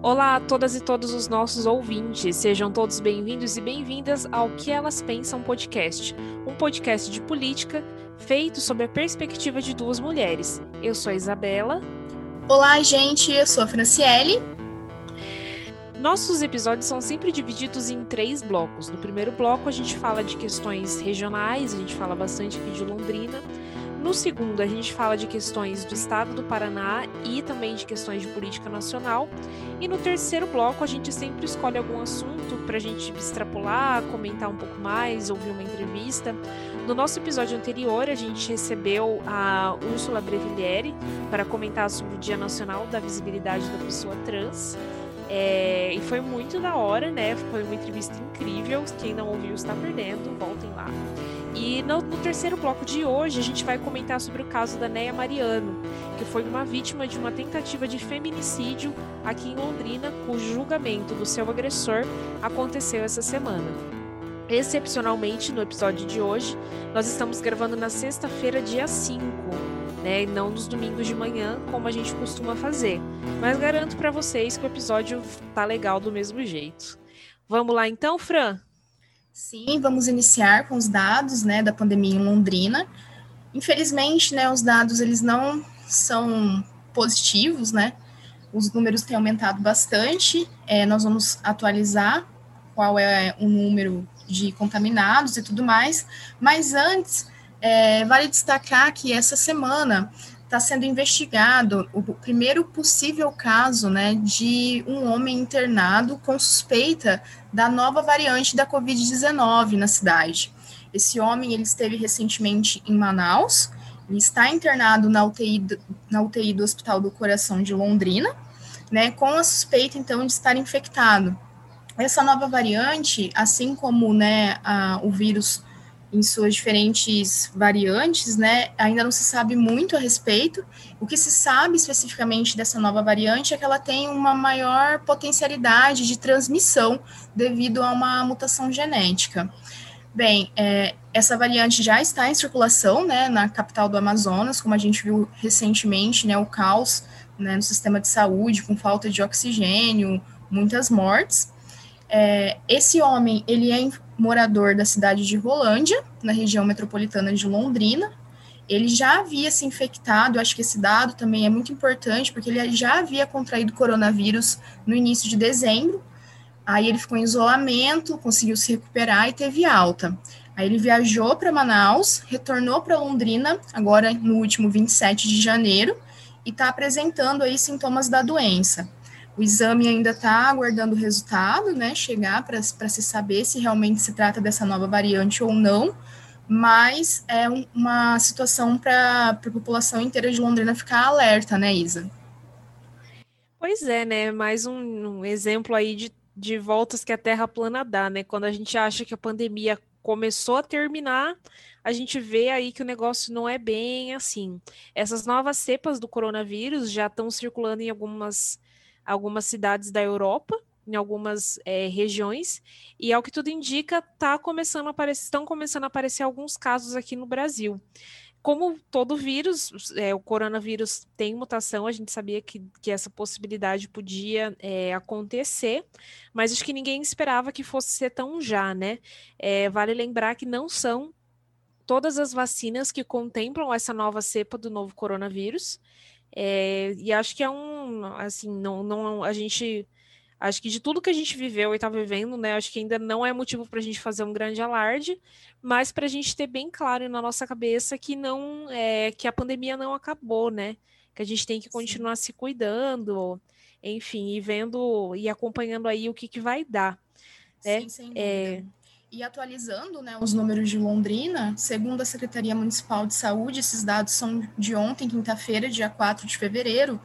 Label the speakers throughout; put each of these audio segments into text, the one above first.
Speaker 1: Olá a todas e todos os nossos ouvintes, sejam todos bem-vindos e bem-vindas ao Que Elas Pensam Podcast, um podcast de política feito sob a perspectiva de duas mulheres. Eu sou a Isabela.
Speaker 2: Olá, gente, eu sou a Franciele.
Speaker 1: Nossos episódios são sempre divididos em três blocos. No primeiro bloco, a gente fala de questões regionais, a gente fala bastante aqui de Londrina. No segundo, a gente fala de questões do estado do Paraná e também de questões de política nacional. E no terceiro bloco, a gente sempre escolhe algum assunto para a gente extrapolar, comentar um pouco mais, ouvir uma entrevista. No nosso episódio anterior, a gente recebeu a Úrsula Brevilieri para comentar sobre o Dia Nacional da Visibilidade da Pessoa Trans. É, e foi muito da hora, né? Foi uma entrevista incrível. Quem não ouviu está perdendo, voltem lá. E no, no, terceiro bloco de hoje, a gente vai comentar sobre o caso da Neia Mariano, que foi uma vítima de uma tentativa de feminicídio aqui em Londrina, cujo julgamento do seu agressor aconteceu essa semana. Excepcionalmente, no episódio de hoje, nós estamos gravando na sexta-feira, dia 5, né, não nos domingos de manhã, como a gente costuma fazer. Mas garanto para vocês que o episódio tá legal do mesmo jeito. Vamos lá então, Fran?
Speaker 2: Sim, vamos iniciar com os dados, né, da pandemia em Londrina. Infelizmente, né, os dados eles não são positivos, né? Os números têm aumentado bastante. É, nós vamos atualizar qual é o número de contaminados e tudo mais. Mas antes, é, vale destacar que essa semana está sendo investigado o primeiro possível caso né, de um homem internado com suspeita da nova variante da Covid-19 na cidade. Esse homem ele esteve recentemente em Manaus, ele está internado na UTI, na UTI do Hospital do Coração de Londrina, né, com a suspeita, então, de estar infectado. Essa nova variante, assim como né, a, o vírus em suas diferentes variantes, né, ainda não se sabe muito a respeito. O que se sabe especificamente dessa nova variante é que ela tem uma maior potencialidade de transmissão devido a uma mutação genética. Bem, é, essa variante já está em circulação, né, na capital do Amazonas, como a gente viu recentemente, né, o caos né, no sistema de saúde, com falta de oxigênio, muitas mortes. É, esse homem, ele é morador da cidade de Rolândia, na região metropolitana de Londrina. Ele já havia se infectado, acho que esse dado também é muito importante, porque ele já havia contraído coronavírus no início de dezembro. Aí ele ficou em isolamento, conseguiu se recuperar e teve alta. Aí ele viajou para Manaus, retornou para Londrina, agora no último 27 de janeiro, e está apresentando aí sintomas da doença. O exame ainda está aguardando o resultado, né? Chegar para se saber se realmente se trata dessa nova variante ou não, mas é um, uma situação para a população inteira de Londrina ficar alerta, né, Isa?
Speaker 1: Pois é, né? Mais um, um exemplo aí de, de voltas que a Terra plana dá, né? Quando a gente acha que a pandemia começou a terminar, a gente vê aí que o negócio não é bem assim. Essas novas cepas do coronavírus já estão circulando em algumas algumas cidades da Europa, em algumas é, regiões, e ao que tudo indica, tá começando a aparecer, estão começando a aparecer alguns casos aqui no Brasil. Como todo vírus, é, o coronavírus tem mutação, a gente sabia que, que essa possibilidade podia é, acontecer, mas acho que ninguém esperava que fosse ser tão já, né? É, vale lembrar que não são todas as vacinas que contemplam essa nova cepa do novo coronavírus. É, e acho que é um, assim, não, não, a gente, acho que de tudo que a gente viveu e está vivendo, né, acho que ainda não é motivo para a gente fazer um grande alarde, mas para a gente ter bem claro na nossa cabeça que não, é, que a pandemia não acabou, né, que a gente tem que continuar Sim. se cuidando, enfim, e vendo e acompanhando aí o que, que vai dar. Né?
Speaker 2: Sim, sem dúvida. E atualizando né, os números de Londrina, segundo a Secretaria Municipal de Saúde, esses dados são de ontem, quinta-feira, dia 4 de fevereiro.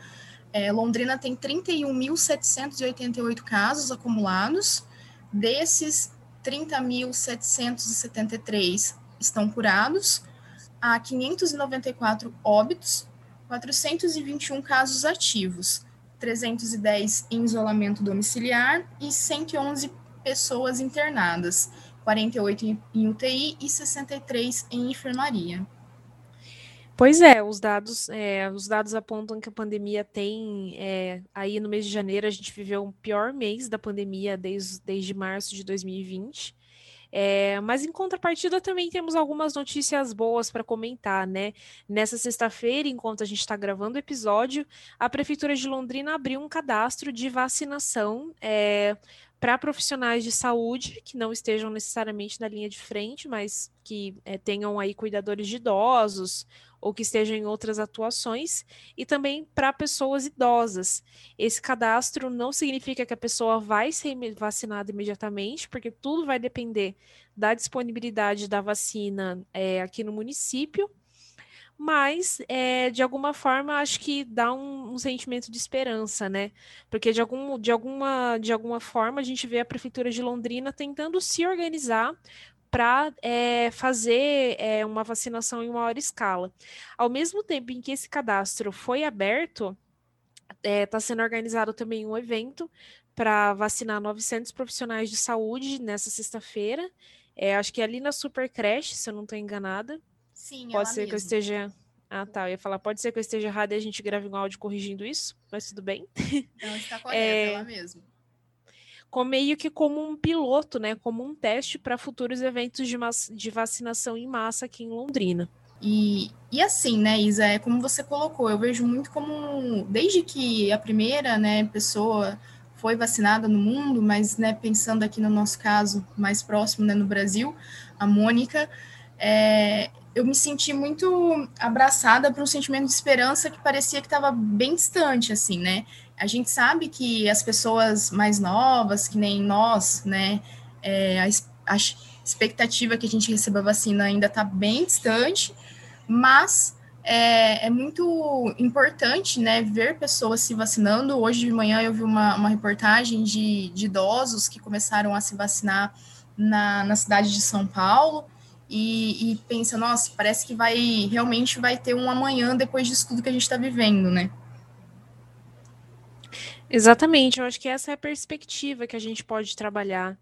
Speaker 2: É, Londrina tem 31.788 casos acumulados. Desses, 30.773 estão curados. Há 594 óbitos, 421 casos ativos, 310 em isolamento domiciliar e 111 pessoas internadas. 48 em UTI e 63 em enfermaria.
Speaker 1: Pois é, os dados, é, os dados apontam que a pandemia tem. É, aí no mês de janeiro a gente viveu o pior mês da pandemia desde, desde março de 2020. É, mas em contrapartida também temos algumas notícias boas para comentar, né? Nessa sexta-feira, enquanto a gente está gravando o episódio, a Prefeitura de Londrina abriu um cadastro de vacinação é, para profissionais de saúde que não estejam necessariamente na linha de frente, mas que é, tenham aí cuidadores de idosos ou que estejam em outras atuações, e também para pessoas idosas. Esse cadastro não significa que a pessoa vai ser vacinada imediatamente, porque tudo vai depender da disponibilidade da vacina é, aqui no município mas é, de alguma forma acho que dá um, um, sentimento de esperança, né? Porque de, algum, de, alguma, de alguma forma a gente vê a Prefeitura de Londrina tentando se organizar para é, fazer é, uma vacinação em maior escala. Ao mesmo tempo em que esse cadastro foi aberto, está sendo organizado também um evento para vacinar 900 profissionais de saúde nessa sexta-feira. É, acho que é ali na Super Creche, se eu não estou enganada.
Speaker 2: Sim,
Speaker 1: Pode ser mesmo. que eu esteja. Ah, tá. Eu ia falar, pode ser que eu esteja errado e a gente grave um áudio corrigindo isso, mas tudo bem.
Speaker 2: Não, está correto, é... lá mesmo.
Speaker 1: Com, meio que como um piloto, né? Como um teste para futuros eventos de, de vacinação em massa aqui em Londrina.
Speaker 2: E, e assim, né, Isa, é como você colocou, eu vejo muito como, desde que a primeira, né, pessoa foi vacinada no mundo, mas, né, pensando aqui no nosso caso mais próximo, né, no Brasil, a Mônica, é, eu me senti muito abraçada por um sentimento de esperança que parecia que estava bem distante, assim, né? A gente sabe que as pessoas mais novas, que nem nós, né, é, a, a expectativa que a gente receba a vacina ainda está bem distante, mas é, é, muito importante, né, ver pessoas se vacinando. Hoje de manhã eu vi uma, uma reportagem de, de idosos que começaram a se vacinar na, na cidade de São Paulo, e, e, pensa, nossa, parece que vai realmente vai ter um amanhã depois disso tudo que a gente está vivendo, né?
Speaker 1: Exatamente, eu acho que essa é a perspectiva que a gente pode trabalhar.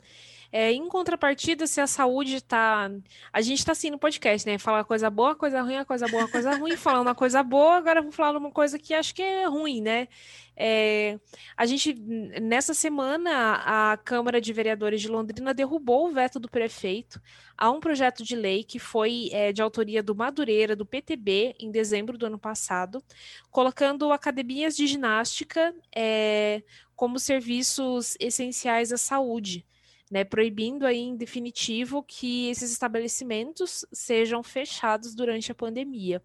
Speaker 1: É, em contrapartida, se a saúde está. A gente está assim no podcast, né? Falar coisa boa, coisa ruim, coisa boa, coisa ruim, falando uma coisa boa, agora vou falar uma coisa que acho que é ruim, né? É, a gente, nessa semana, a Câmara de Vereadores de Londrina derrubou o veto do prefeito a um projeto de lei que foi é, de autoria do Madureira, do PTB, em dezembro do ano passado, colocando academias de ginástica é, como serviços essenciais à saúde né, proibindo aí em definitivo que esses estabelecimentos sejam fechados durante a pandemia.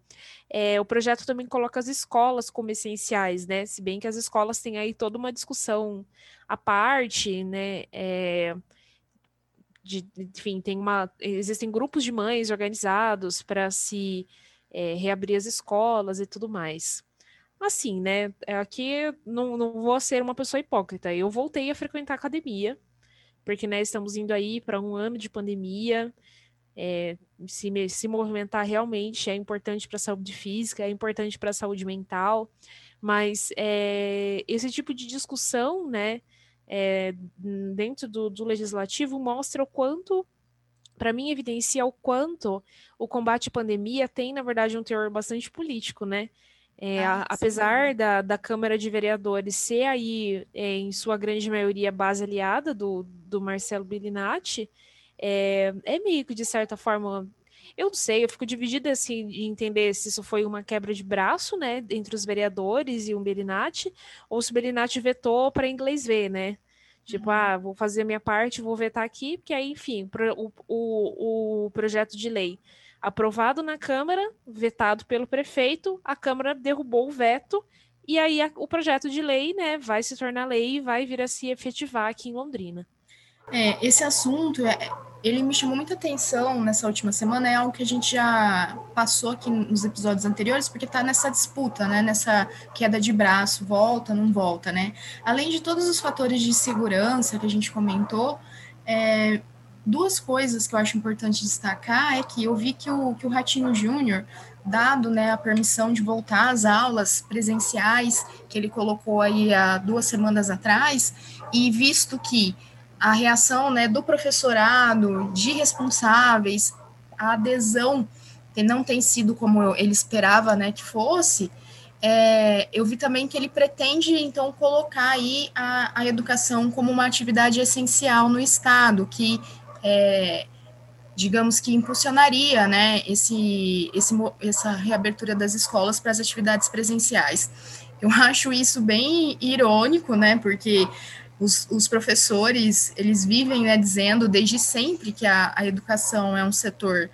Speaker 1: É, o projeto também coloca as escolas como essenciais, né, se bem que as escolas têm aí toda uma discussão à parte, né, é, de, enfim, tem uma, existem grupos de mães organizados para se é, reabrir as escolas e tudo mais. Assim, né, aqui não, não vou ser uma pessoa hipócrita, eu voltei a frequentar academia, porque né, estamos indo aí para um ano de pandemia. É, se, se movimentar realmente é importante para a saúde física, é importante para a saúde mental, mas é, esse tipo de discussão, né, é, dentro do, do legislativo mostra o quanto para mim evidencia o quanto o combate à pandemia tem, na verdade, um teor bastante político, né? É, ah, apesar da, da Câmara de Vereadores ser aí, é, em sua grande maioria, base aliada do, do Marcelo Bilinati, é, é meio que, de certa forma, eu não sei, eu fico dividida assim de entender se isso foi uma quebra de braço, né, entre os vereadores e o Belinati, ou se o Belinati vetou para inglês ver, né? Tipo, uhum. ah, vou fazer a minha parte, vou vetar aqui, porque aí, enfim, o, o, o projeto de lei aprovado na Câmara, vetado pelo prefeito, a Câmara derrubou o veto e aí a, o projeto de lei, né, vai se tornar lei e vai vir a se efetivar aqui em Londrina.
Speaker 2: É, esse assunto, é, ele me chamou muita atenção nessa última semana, é algo que a gente já passou aqui nos episódios anteriores, porque está nessa disputa, né, nessa queda de braço, volta, não volta, né? Além de todos os fatores de segurança que a gente comentou, é, duas coisas que eu acho importante destacar é que eu vi que o, que o Ratinho Júnior, dado né, a permissão de voltar às aulas presenciais, que ele colocou aí há duas semanas atrás, e visto que a reação né, do professorado, de responsáveis, a adesão não tem sido como ele esperava né, que fosse, é, eu vi também que ele pretende, então, colocar aí a, a educação como uma atividade essencial no Estado, que, é, digamos que impulsionaria, né, esse, esse, essa reabertura das escolas para as atividades presenciais. Eu acho isso bem irônico, né, porque os, os professores, eles vivem, né, dizendo desde sempre que a, a educação é um setor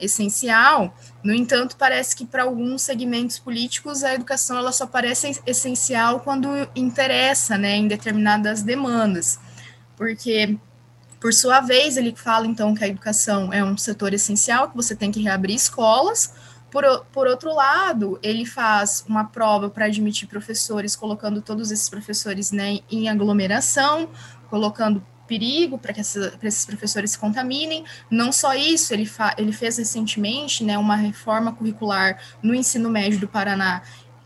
Speaker 2: essencial. No entanto, parece que para alguns segmentos políticos a educação ela só parece essencial quando interessa, né, em determinadas demandas. Porque por sua vez, ele fala então que a educação é um setor essencial, que você tem que reabrir escolas. Por, por outro lado, ele faz uma prova para admitir professores, colocando todos esses professores né, em aglomeração, colocando perigo para que essa, esses professores se contaminem. Não só isso, ele, fa, ele fez recentemente né, uma reforma curricular no ensino médio do Paraná,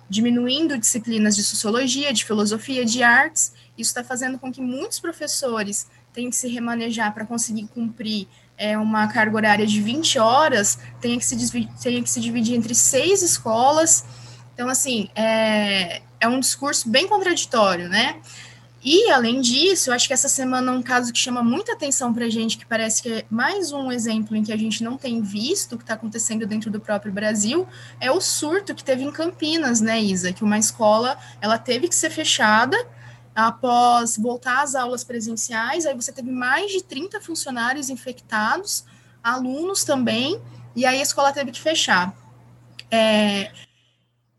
Speaker 2: diminuindo disciplinas de sociologia, de filosofia, de artes. Isso está fazendo com que muitos professores tenham que se remanejar para conseguir cumprir é, uma carga horária de 20 horas, tenha que se, tenha que se dividir entre seis escolas. Então, assim, é, é um discurso bem contraditório, né? E, além disso, eu acho que essa semana é um caso que chama muita atenção para a gente, que parece que é mais um exemplo em que a gente não tem visto o que está acontecendo dentro do próprio Brasil, é o surto que teve em Campinas, né, Isa? Que uma escola, ela teve que ser fechada após voltar às aulas presenciais, aí você teve mais de 30 funcionários infectados, alunos também, e aí a escola teve que fechar. É,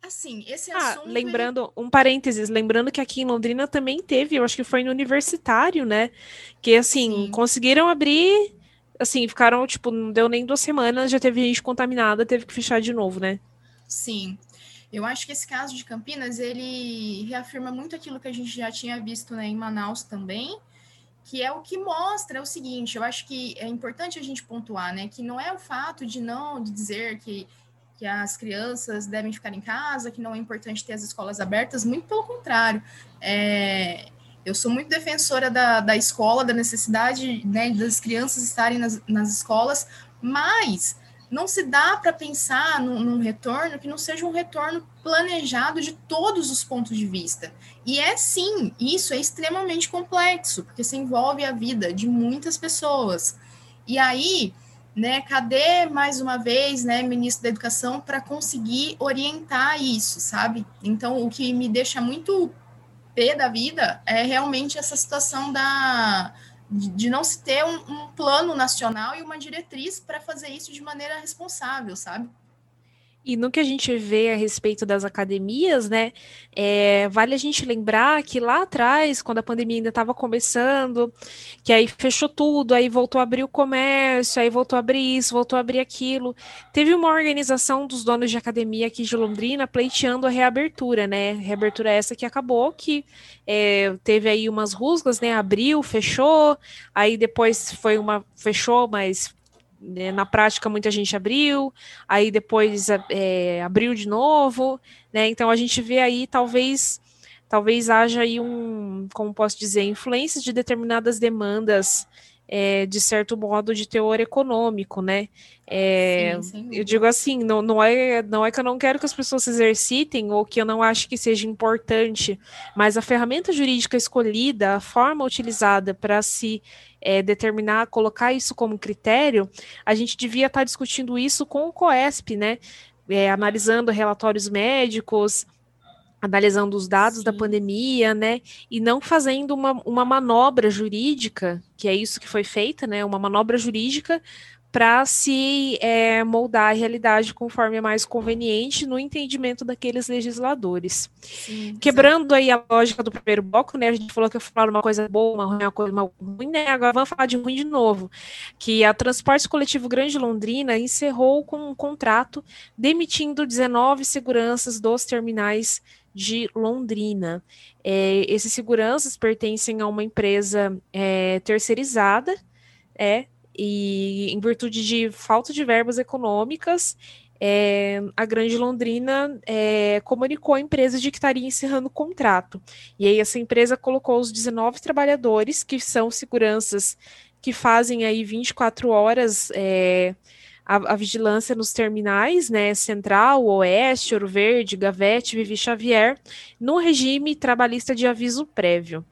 Speaker 2: Assim, esse
Speaker 1: ah, assunto. Lembrando, um parênteses, lembrando que aqui em Londrina também teve, eu acho que foi no universitário, né? Que assim, Sim. conseguiram abrir, assim, ficaram, tipo, não deu nem duas semanas, já teve gente contaminada, teve que fechar de novo, né?
Speaker 2: Sim. Eu acho que esse caso de Campinas, ele reafirma muito aquilo que a gente já tinha visto né, em Manaus também, que é o que mostra o seguinte, eu acho que é importante a gente pontuar, né, que não é o fato de não de dizer que que as crianças devem ficar em casa, que não é importante ter as escolas abertas, muito pelo contrário. É, eu sou muito defensora da, da escola, da necessidade né, das crianças estarem nas, nas escolas, mas não se dá para pensar num, num, retorno que não seja um retorno planejado de todos os pontos de vista. E é sim, isso é extremamente complexo, porque se envolve a vida de muitas pessoas. E aí, né? Cadê mais uma vez, né, ministro da Educação para conseguir orientar isso, sabe? Então, o que me deixa muito pé da vida é realmente essa situação da de não se ter um, um plano nacional e uma diretriz para fazer isso de maneira responsável, sabe?
Speaker 1: E no que a gente vê a respeito das academias, né, é, vale a gente lembrar que lá atrás, quando a pandemia ainda estava começando, que aí fechou tudo, aí voltou a abrir o comércio, aí voltou a abrir isso, voltou a abrir aquilo, teve uma organização dos donos de academia aqui de Londrina pleiteando a reabertura, né, reabertura essa que acabou, que é, teve aí umas rusgas, né, abriu, fechou, aí depois foi uma, fechou, mas né, na prática muita gente abriu, aí depois é, abriu de novo, né? Então a gente vê aí talvez talvez haja aí um, como posso dizer, influências de determinadas demandas é, de certo modo de teor econômico, né? É, sim, eu digo assim, não, não, é, não é que eu não quero que as pessoas se exercitem ou que eu não acho que seja importante, mas a ferramenta jurídica escolhida, a forma utilizada para se é, determinar, colocar isso como critério, a gente devia estar tá discutindo isso com o COESP, né? É, analisando relatórios médicos, analisando os dados Sim. da pandemia, né, e não fazendo uma, uma manobra jurídica, que é isso que foi feita, né, uma manobra jurídica para se é, moldar a realidade conforme é mais conveniente no entendimento daqueles legisladores. Sim, Quebrando aí a lógica do primeiro bloco, né? A gente falou que eu falar uma coisa boa, uma ruim, uma coisa uma ruim, né? Agora vamos falar de ruim de novo. Que a Transporte Coletivo Grande Londrina encerrou com um contrato demitindo 19 seguranças dos terminais de Londrina. É, esses seguranças pertencem a uma empresa é, terceirizada, é, e em virtude de falta de verbas econômicas, é, a Grande Londrina é, comunicou à empresa de que estaria encerrando o contrato. E aí essa empresa colocou os 19 trabalhadores, que são seguranças que fazem aí 24 horas é, a, a, vigilância nos terminais, né, Central, Oeste, Ouro Verde, Gavete, Vivi Xavier, no regime trabalhista de aviso prévio.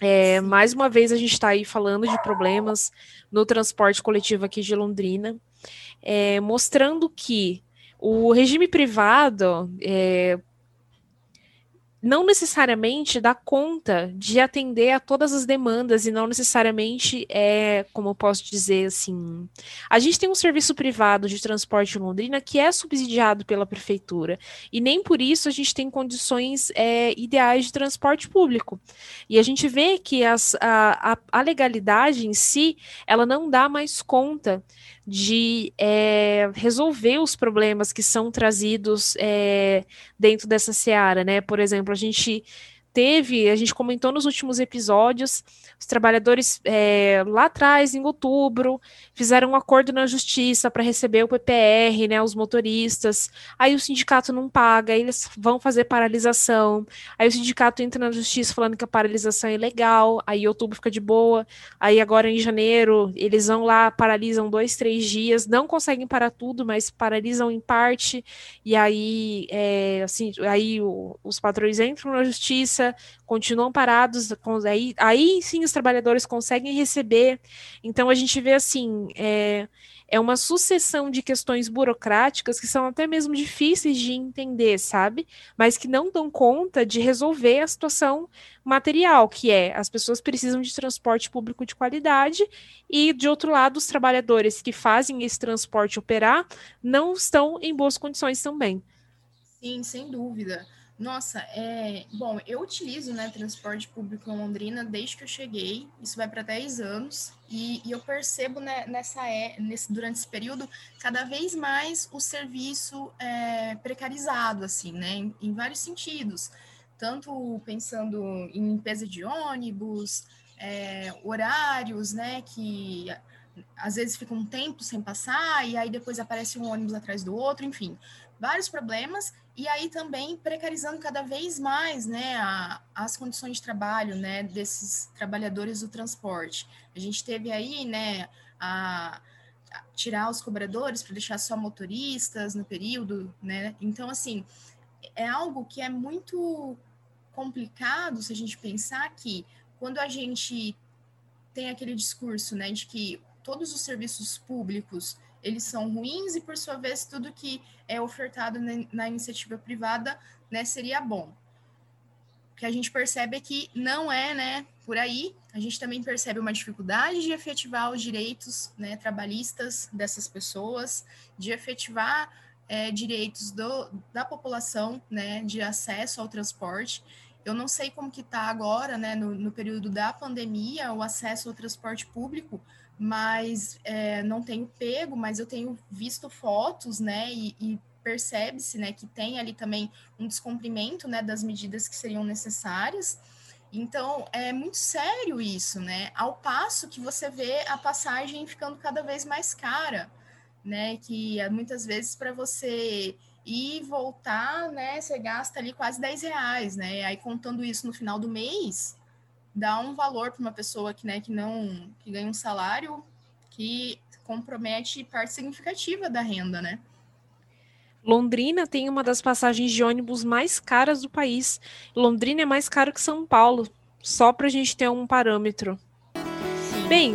Speaker 1: É, mais uma vez a gente está aí falando de problemas no transporte coletivo aqui de Londrina, é, mostrando que o regime privado, é, não necessariamente dá conta de atender a todas as demandas e não necessariamente é, como eu posso dizer assim, a gente tem um serviço privado de transporte em Londrina que é subsidiado pela prefeitura e nem por isso a gente tem condições é, ideais de transporte público. E a gente vê que as, a, a, a legalidade em si, ela não dá mais conta de é, resolver os problemas que são trazidos é, dentro dessa seara, né? Por exemplo, a gente teve, a gente comentou nos últimos episódios, os trabalhadores é, lá atrás, em outubro, fizeram um acordo na justiça para receber o PPR, né, os motoristas. Aí o sindicato não paga, eles vão fazer paralisação. Aí o sindicato entra na justiça falando que a paralisação é ilegal. Aí outubro fica de boa. Aí agora em janeiro eles vão lá, paralisam dois, três dias, não conseguem parar tudo, mas paralisam em parte. E aí, é, assim, aí o, os patrões entram na justiça continuam parados, aí, aí sim os trabalhadores conseguem receber. Então a gente vê assim, é, é uma sucessão de questões burocráticas que são até mesmo difíceis de entender, sabe? Mas que não dão conta de resolver a situação material, que é as pessoas precisam de transporte público de qualidade e, de outro lado, os trabalhadores que fazem esse transporte operar não estão em boas condições também.
Speaker 2: Sim, sem dúvida. Nossa, é, bom, eu utilizo né, transporte público em Londrina desde que eu cheguei, isso vai para 10 anos, e, e eu percebo né, nessa, é, nesse, durante esse período cada vez mais o serviço é, precarizado, assim, né, em, em, vários sentidos, tanto pensando em limpeza de ônibus, é, horários, né, que às vezes fica um tempo sem passar, e aí depois aparece um ônibus atrás do outro, enfim, vários problemas, e aí também precarizando cada vez mais né, a, as condições de trabalho né, desses trabalhadores do transporte. A gente teve aí né, a, a tirar os cobradores para deixar só motoristas no período, né? Então, assim, é algo que é muito complicado se a gente pensar que quando a gente tem aquele discurso né, de que todos os serviços públicos eles são ruins e, por sua vez, tudo que é ofertado na, iniciativa privada né, seria bom. O que a gente percebe é que não é né, por aí, a gente também percebe uma dificuldade de efetivar os direitos né, trabalhistas dessas pessoas, de efetivar é, direitos do, da população né, de acesso ao transporte. Eu não sei como que está agora, né, no, no período da pandemia, o acesso ao transporte público, mas é, não tenho pego, mas eu tenho visto fotos, né, e, e percebe-se, né, que tem ali também um descumprimento, né, das medidas que seriam necessárias. Então, é muito sério isso, né? Ao passo que você vê a passagem ficando cada vez mais cara, né? Que é muitas vezes para você ir e voltar, né? Você gasta ali quase 10 reais, né? Aí contando isso no final do mês, dá um valor para uma pessoa que, né, que não que ganha um salário que compromete parte significativa da renda, né?
Speaker 1: Londrina tem uma das passagens de ônibus mais caras do país. Londrina é mais caro que São Paulo, só para a gente ter um parâmetro. Sim. Bem,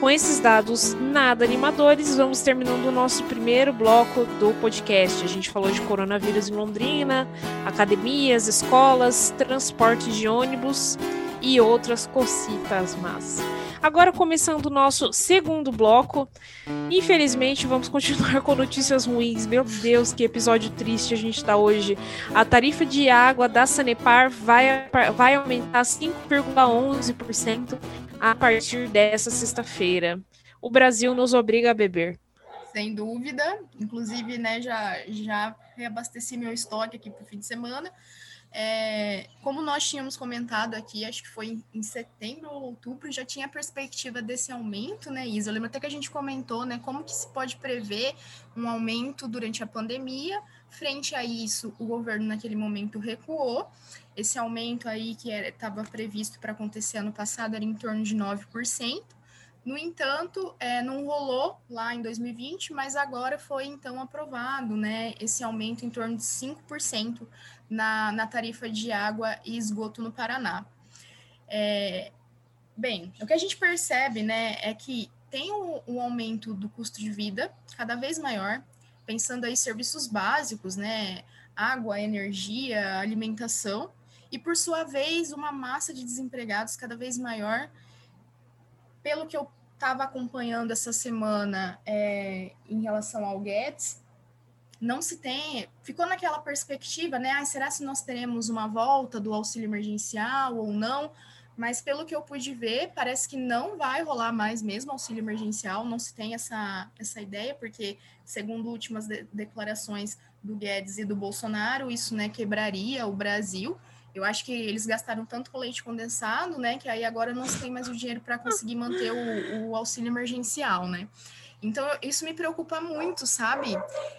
Speaker 1: com esses dados nada animadores, vamos terminando o nosso primeiro bloco do podcast. A gente falou de coronavírus em Londrina, academias, escolas, transporte de ônibus e outras cocitas más. Agora começando o nosso segundo bloco. Infelizmente, vamos continuar com notícias ruins. Meu Deus, que episódio triste a gente está hoje. A tarifa de água da Sanepar vai, vai aumentar 5,11% a partir dessa sexta-feira. O Brasil nos obriga a beber.
Speaker 2: Sem dúvida. Inclusive, né, já, já reabasteci meu estoque aqui para o fim de semana. É, como nós tínhamos comentado aqui, acho que foi em setembro ou outubro, já tinha a perspectiva desse aumento, né, Isa? Eu lembro até que a gente comentou, né, como que se pode prever um aumento durante a pandemia. Frente a isso, o governo naquele momento recuou. Esse aumento aí que estava previsto para acontecer ano passado era em torno de 9%. No entanto, é, não rolou lá em 2020, mas agora foi então aprovado né, esse aumento em torno de 5% na, na tarifa de água e esgoto no Paraná. É, bem, o que a gente percebe né, é que tem um, um aumento do custo de vida cada vez maior, pensando aí serviços básicos, né, água, energia, alimentação, e por sua vez uma massa de desempregados cada vez maior. Pelo que eu estava acompanhando essa semana é, em relação ao Guedes, não se tem, ficou naquela perspectiva, né? Ah, será se nós teremos uma volta do auxílio emergencial ou não? Mas pelo que eu pude ver, parece que não vai rolar mais mesmo auxílio emergencial, não se tem essa, essa ideia, porque, segundo últimas de declarações do Guedes e do Bolsonaro, isso né, quebraria o Brasil. Eu acho que eles gastaram tanto com leite condensado, né, que aí agora não se tem mais o dinheiro para conseguir manter o, o, auxílio emergencial, né? Então, isso me preocupa muito, sabe?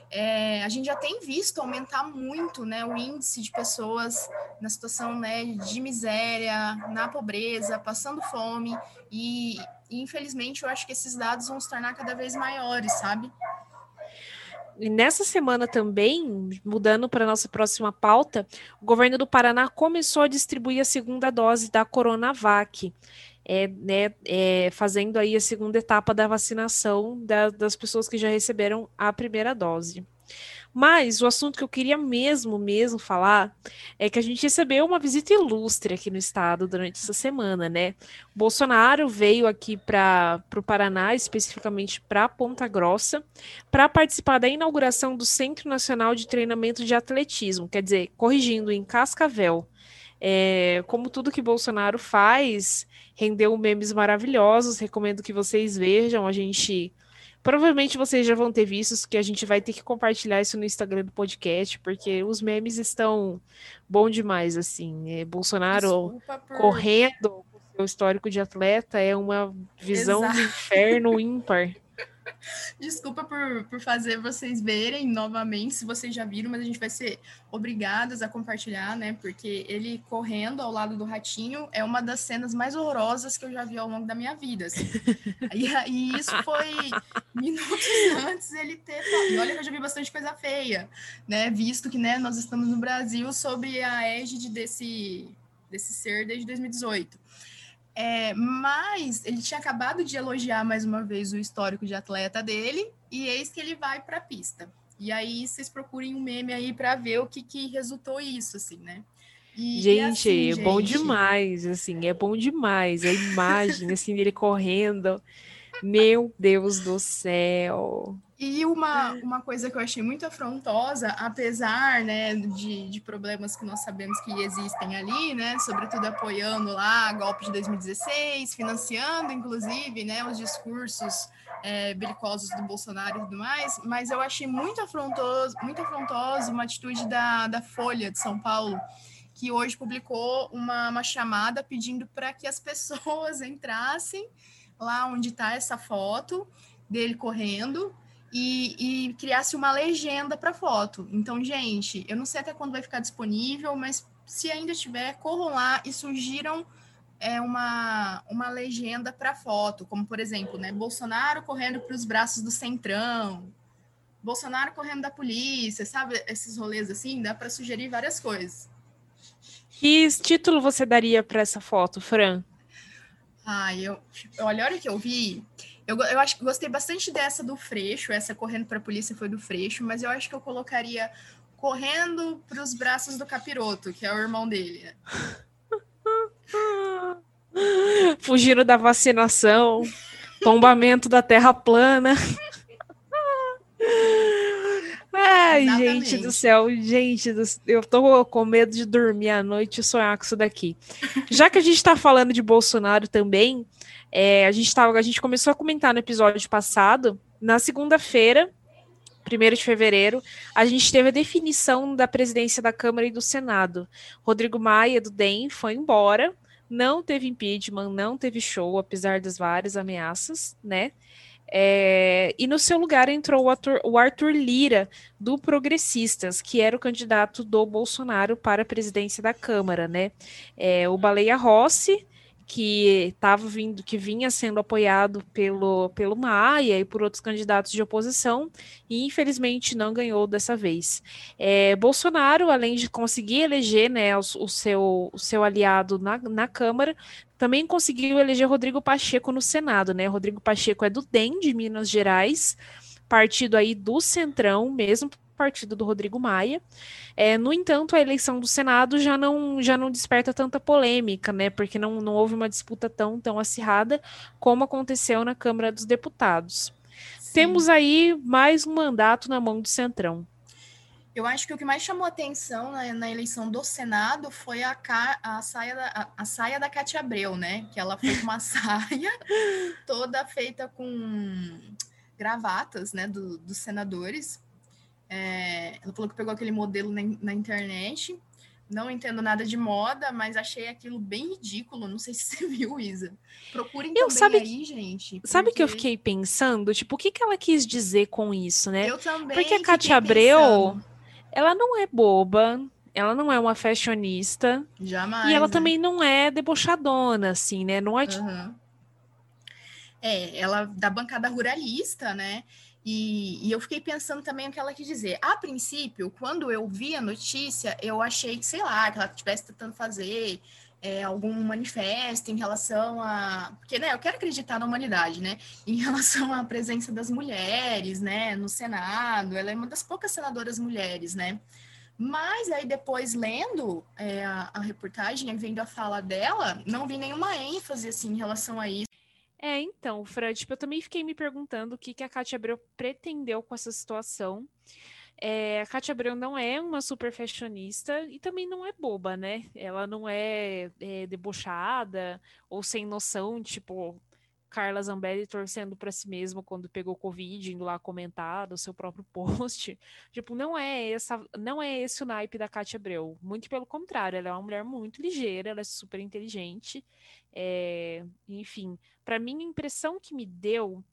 Speaker 2: É, a gente já tem visto aumentar muito né, o índice de pessoas na situação né, de miséria, na pobreza, passando fome, e, e infelizmente eu acho que esses dados vão se tornar cada vez maiores, sabe?
Speaker 1: E nessa semana também, mudando para a nossa próxima pauta, o governo do Paraná começou a distribuir a segunda dose da Coronavac, é, né, é, fazendo aí a segunda etapa da vacinação da, das pessoas que já receberam a primeira dose. Mas o assunto que eu queria mesmo, mesmo falar é que a gente recebeu uma visita ilustre aqui no estado durante essa semana, né? O Bolsonaro veio aqui para o Paraná, especificamente para Ponta Grossa, para participar da inauguração do Centro Nacional de Treinamento de Atletismo, quer dizer, corrigindo, em Cascavel. É, como tudo que Bolsonaro faz, rendeu memes maravilhosos. Recomendo que vocês vejam. A gente Provavelmente vocês já vão ter visto que a gente vai ter que compartilhar isso no Instagram do podcast, porque os memes estão bom demais, assim. É, Bolsonaro por... correndo com o seu histórico de atleta é uma visão Exato. do inferno ímpar.
Speaker 2: Desculpa por, por fazer vocês verem novamente, se vocês já viram, mas a gente vai ser obrigadas a compartilhar, né? Porque ele correndo ao lado do ratinho é uma das cenas mais horrorosas que eu já vi ao longo da minha vida. Assim. e, e isso foi minutos antes ele ter. E olha que eu já vi bastante coisa feia, né? Visto que né, nós estamos no Brasil sob a égide desse, desse ser desde 2018. É, mas ele tinha acabado de elogiar mais uma vez o histórico de atleta dele, e eis que ele vai para a pista. E aí vocês procurem um meme aí para ver o que, que resultou isso, assim, né?
Speaker 1: E, gente, e assim, é gente... bom demais, assim, é bom demais. A imagem, assim, dele correndo. Meu Deus do céu.
Speaker 2: E uma, uma coisa que eu achei muito afrontosa, apesar né, de, de problemas que nós sabemos que existem ali, né, sobretudo apoiando lá a golpe de 2016, financiando, inclusive, né, os discursos é, belicosos do Bolsonaro e tudo mais, mas eu achei muito afrontoso, muito afrontoso uma atitude da, da Folha de São Paulo, que hoje publicou uma, uma chamada pedindo para que as pessoas entrassem lá onde está essa foto dele correndo e, e criasse uma legenda para foto. Então, gente, eu não sei até quando vai ficar disponível, mas se ainda estiver, corram lá e surgiram é, uma, uma legenda para foto, como por exemplo, né, Bolsonaro correndo para os braços do Centrão, Bolsonaro correndo da polícia, sabe? Esses rolês assim, dá para sugerir várias coisas.
Speaker 1: Que título você daria para essa foto, Fran?
Speaker 2: Ah, eu, olha, olha que eu vi. Eu, eu acho que gostei bastante dessa do Freixo, essa correndo para a polícia foi do Freixo, mas eu acho que eu colocaria correndo para os braços do Capiroto, que é o irmão dele. Né?
Speaker 1: Fugindo da vacinação, tombamento da terra plana. Ai, Exatamente. gente do céu, gente, do... eu tô com medo de dormir à noite e sonhar com isso daqui. Já que a gente tá falando de Bolsonaro também, é, a, gente tava, a gente começou a comentar no episódio passado, na segunda-feira, 1 de fevereiro, a gente teve a definição da presidência da Câmara e do Senado. Rodrigo Maia, do DEM, foi embora, não teve impeachment, não teve show, apesar das várias ameaças, né? É, e no seu lugar entrou o, o Arthur Lira, do Progressistas, que era o candidato do Bolsonaro para a presidência da Câmara, né? É, o Baleia Rossi, que estava vindo, que vinha sendo apoiado pelo, pelo Maia e por outros candidatos de oposição, e infelizmente não ganhou dessa vez. É, Bolsonaro, além de conseguir eleger né, o, o, seu, o seu aliado na, na Câmara, também conseguiu eleger Rodrigo Pacheco no Senado, né? Rodrigo Pacheco é do DEM de Minas Gerais, partido aí do Centrão, mesmo partido do Rodrigo Maia. É, no entanto, a eleição do Senado já não, já não desperta tanta polêmica, né? Porque não, não houve uma disputa tão, tão acirrada como aconteceu na Câmara dos Deputados. Sim. Temos aí mais um mandato na mão do Centrão.
Speaker 2: Eu acho que o que mais chamou atenção na, na eleição do Senado foi a, a, saia da, a, a, saia da Cátia Abreu, né? Que ela foi uma saia toda feita com gravatas, né, do, dos senadores. É, ela falou que pegou aquele modelo na, na, internet. Não entendo nada de moda, mas achei aquilo bem ridículo. Não sei se você viu, Isa. Procurem eu, também sabe, aí, gente.
Speaker 1: Porque... Sabe que eu fiquei pensando? Tipo, o que, que ela quis dizer com isso, né?
Speaker 2: Eu também.
Speaker 1: Porque a Cátia Abreu... Pensando ela não é boba, ela não é uma fashionista.
Speaker 2: Jamais.
Speaker 1: E ela né? também não é debochadona, assim, né? Não é.
Speaker 2: Uhum. É, ela da bancada ruralista, né? E, e, eu fiquei pensando também o que ela quis dizer. A princípio, quando eu vi a notícia, eu achei que, sei lá, que ela estivesse tentando fazer é, algum manifesto em relação a. Porque, né, eu quero acreditar na humanidade, né? Em relação à presença das mulheres, né, no Senado. Ela é uma das poucas senadoras mulheres, né? Mas aí depois, lendo é, a, a reportagem e vendo a fala dela, não vi nenhuma ênfase, assim, em relação a isso.
Speaker 1: É, então, Fred, tipo, eu também fiquei me perguntando o que, que a Cátia Abreu pretendeu com essa situação. É, a Cátia Abreu não é uma super fashionista e também não é boba, né? Ela não é, é debochada ou sem noção, tipo Carla Zambelli torcendo para si mesmo quando pegou Covid, indo lá comentar o seu próprio post. tipo, não é essa, não é esse o naipe da Cátia Abreu. Muito pelo contrário, ela é uma mulher muito ligeira, ela é super inteligente. É, enfim, para mim a impressão que me deu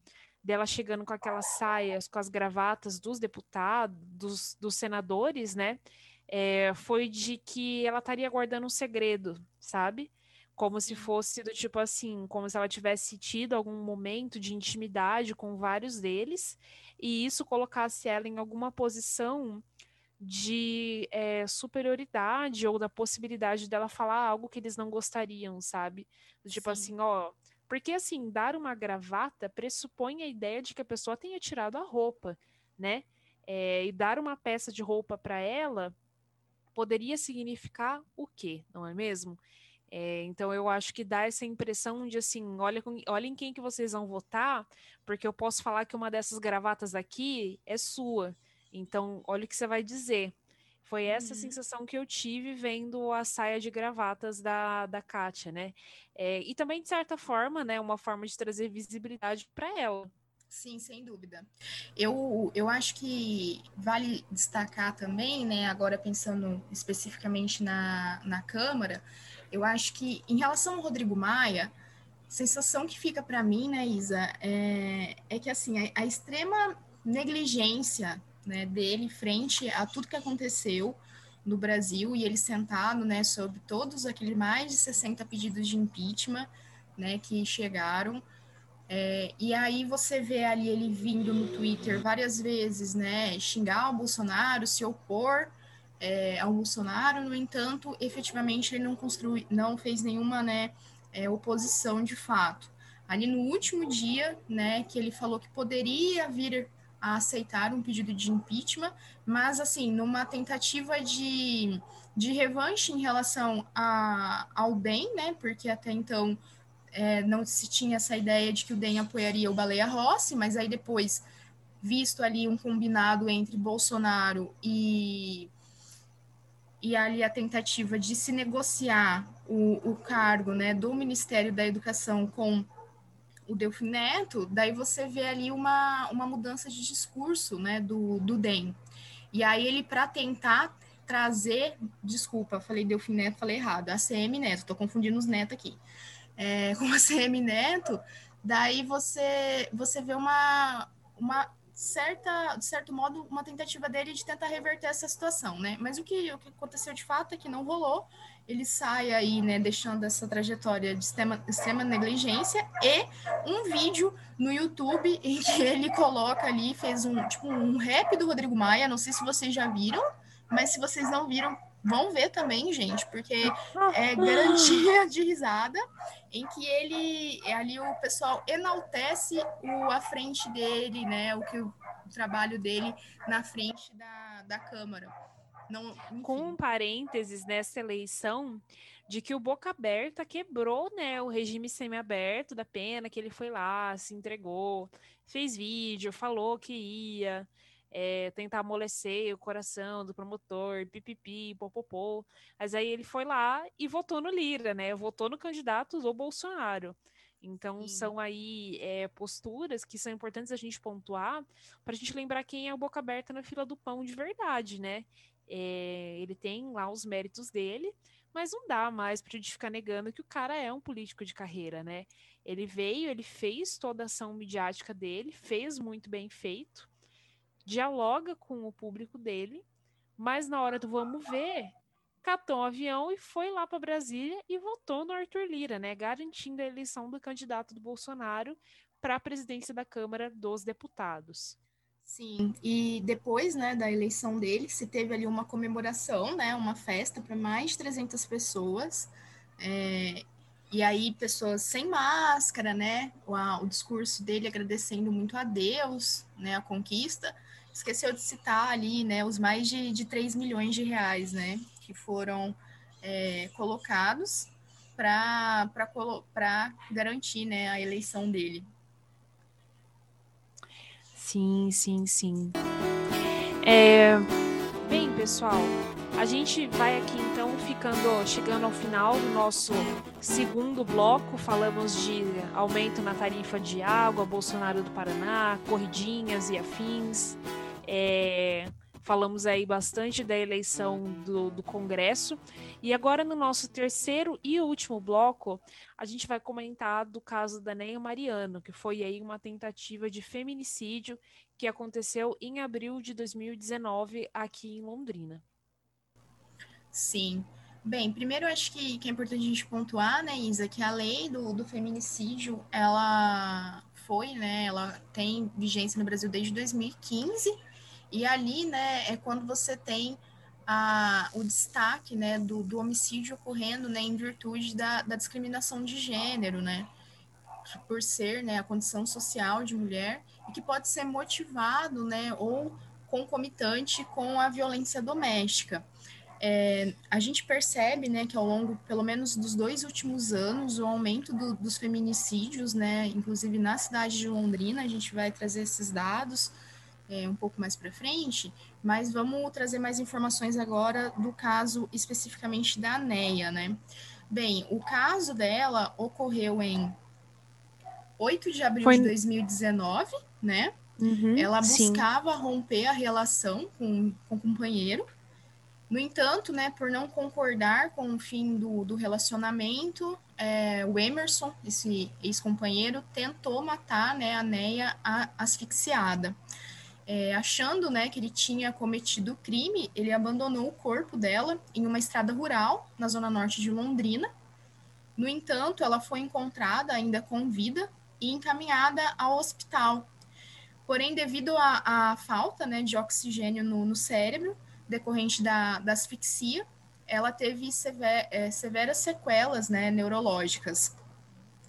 Speaker 1: dela chegando com aquelas saias, com as gravatas dos deputados, dos, dos senadores, né? É, foi de que ela estaria guardando um segredo, sabe? Como se fosse do tipo assim, como se ela tivesse tido algum momento de intimidade com vários deles, e isso colocasse ela em alguma posição de é, superioridade ou da possibilidade dela falar algo que eles não gostariam, sabe? Tipo Sim. assim, ó, porque, assim, dar uma gravata pressupõe a ideia de que a pessoa tenha tirado a roupa, né? É, e dar uma peça de roupa para ela poderia significar o quê, não é mesmo? É, então eu acho que dá essa impressão de assim, olha, olhem quem que vocês vão votar, porque eu posso falar que uma dessas gravatas aqui é sua. Então, olha o que você vai dizer. Foi essa uhum. sensação que eu tive vendo a saia de gravatas da, da Kátia, né? É, e também, de certa forma, né, uma forma de trazer visibilidade para ela.
Speaker 2: Sim, sem dúvida. Eu, eu acho que vale destacar também, né, agora pensando especificamente na, na Câmara, eu acho que em relação ao Rodrigo Maia, sensação que fica para mim, né, Isa, é, é que assim, a, a extrema negligência né, dele frente a tudo que aconteceu no Brasil e ele sentado, né, sobre todos aqueles mais de 60 pedidos de impeachment, né, que chegaram. É, e aí você vê ali ele vindo no Twitter várias vezes, né, xingar o Bolsonaro, se opor é, ao Bolsonaro. No entanto, efetivamente ele não construiu, não fez nenhuma, né, é, oposição de fato. Ali no último dia, né, que ele falou que poderia vir a aceitar um pedido de impeachment, mas assim, numa tentativa de, de revanche em relação a, ao DEM, né? Porque até então é, não se tinha essa ideia de que o DEM apoiaria o Baleia Rossi, mas aí depois, visto ali um combinado entre Bolsonaro e, e ali a tentativa de se negociar o, o cargo né, do Ministério da Educação com o Delfim Neto, daí você vê ali uma, uma mudança de discurso né, do, do DEM. E aí ele, para tentar trazer, desculpa, falei Delfim Neto, falei errado, ACM Neto, estou confundindo os netos aqui. É, com a CM Neto, daí você, você vê uma, uma certa, de certo modo, uma tentativa dele de tentar reverter essa situação, né? Mas o que, o que aconteceu de fato é que não rolou, ele sai aí, né, deixando essa trajetória de extrema, extrema negligência e um vídeo no YouTube em que ele coloca ali, fez um, tipo, um rap do Rodrigo Maia, não sei se vocês já viram, mas se vocês não viram, vão ver também, gente, porque é garantia de risada, em que ele, ali o pessoal enaltece o, a frente dele, né, o que o, o trabalho dele na frente da, da Câmara.
Speaker 1: Não, com um parênteses nessa eleição de que o Boca Aberta quebrou né, o regime semiaberto da pena, que ele foi lá, se entregou, fez vídeo, falou que ia é, tentar amolecer o coração do promotor, pipipi, popopô. Mas aí ele foi lá e votou no Lira, né? Votou no candidato do Bolsonaro. Então, Sim. são aí é, posturas que são importantes a gente pontuar para a gente lembrar quem é o boca aberta na fila do pão de verdade, né? É, ele tem lá os méritos dele, mas não dá mais para gente ficar negando que o cara é um político de carreira, né? Ele veio, ele fez toda a ação midiática dele, fez muito bem feito, dialoga com o público dele, mas na hora do vamos ver, catou um avião e foi lá para Brasília e votou no Arthur Lira, né? Garantindo a eleição do candidato do Bolsonaro para a presidência da Câmara dos Deputados.
Speaker 2: Sim, e depois, né, da eleição dele, se teve ali uma comemoração, né, uma festa para mais de 300 pessoas, é, e aí pessoas sem máscara, né, o, o discurso dele agradecendo muito a Deus, né, a conquista, esqueceu de citar ali, né, os mais de, de 3 milhões de reais, né, que foram é, colocados para garantir, né, a eleição dele.
Speaker 1: Sim, sim, sim. É... Bem, pessoal, a gente vai aqui então ficando, chegando ao final do nosso segundo bloco. Falamos de aumento na tarifa de água, Bolsonaro do Paraná, corridinhas e afins. É, falamos aí bastante da eleição do, do, Congresso. E agora, no nosso terceiro e último bloco, a gente vai comentar do caso da Neia Mariano, que foi aí uma tentativa de feminicídio que aconteceu em abril de 2019 aqui em Londrina.
Speaker 2: Sim. Bem, primeiro eu acho que, que é importante a gente pontuar, né, Isa, que a lei do, do feminicídio, ela foi, né, ela tem vigência no Brasil desde 2015, e ali, né, é quando você tem a, o destaque, né, do, do homicídio ocorrendo, né, em virtude da, da discriminação de gênero, né, por ser, né, a condição social de mulher e que pode ser motivado, né, ou concomitante com a violência doméstica. É, a gente percebe, né, que ao longo, pelo menos dos dois últimos anos, o aumento do, dos feminicídios, né, inclusive na cidade de Londrina, a gente vai trazer esses dados, é, um pouco mais para frente, mas vamos trazer mais informações agora do caso especificamente da Neia, né? Bem, o caso dela ocorreu em 8 de abril Foi... de 2019, né? Uhum, Ela buscava sim. romper a relação com, com o companheiro. No entanto, né, por não concordar com o fim do, do relacionamento, é, o Emerson, esse ex-companheiro, tentou matar né, a Neia asfixiada. É, achando né, que ele tinha cometido o crime, ele abandonou o corpo dela em uma estrada rural na zona norte de Londrina. No entanto, ela foi encontrada ainda com vida e encaminhada ao hospital. Porém, devido à falta né, de oxigênio no, no cérebro, decorrente da, da asfixia, ela teve sever, é, severas sequelas né, neurológicas.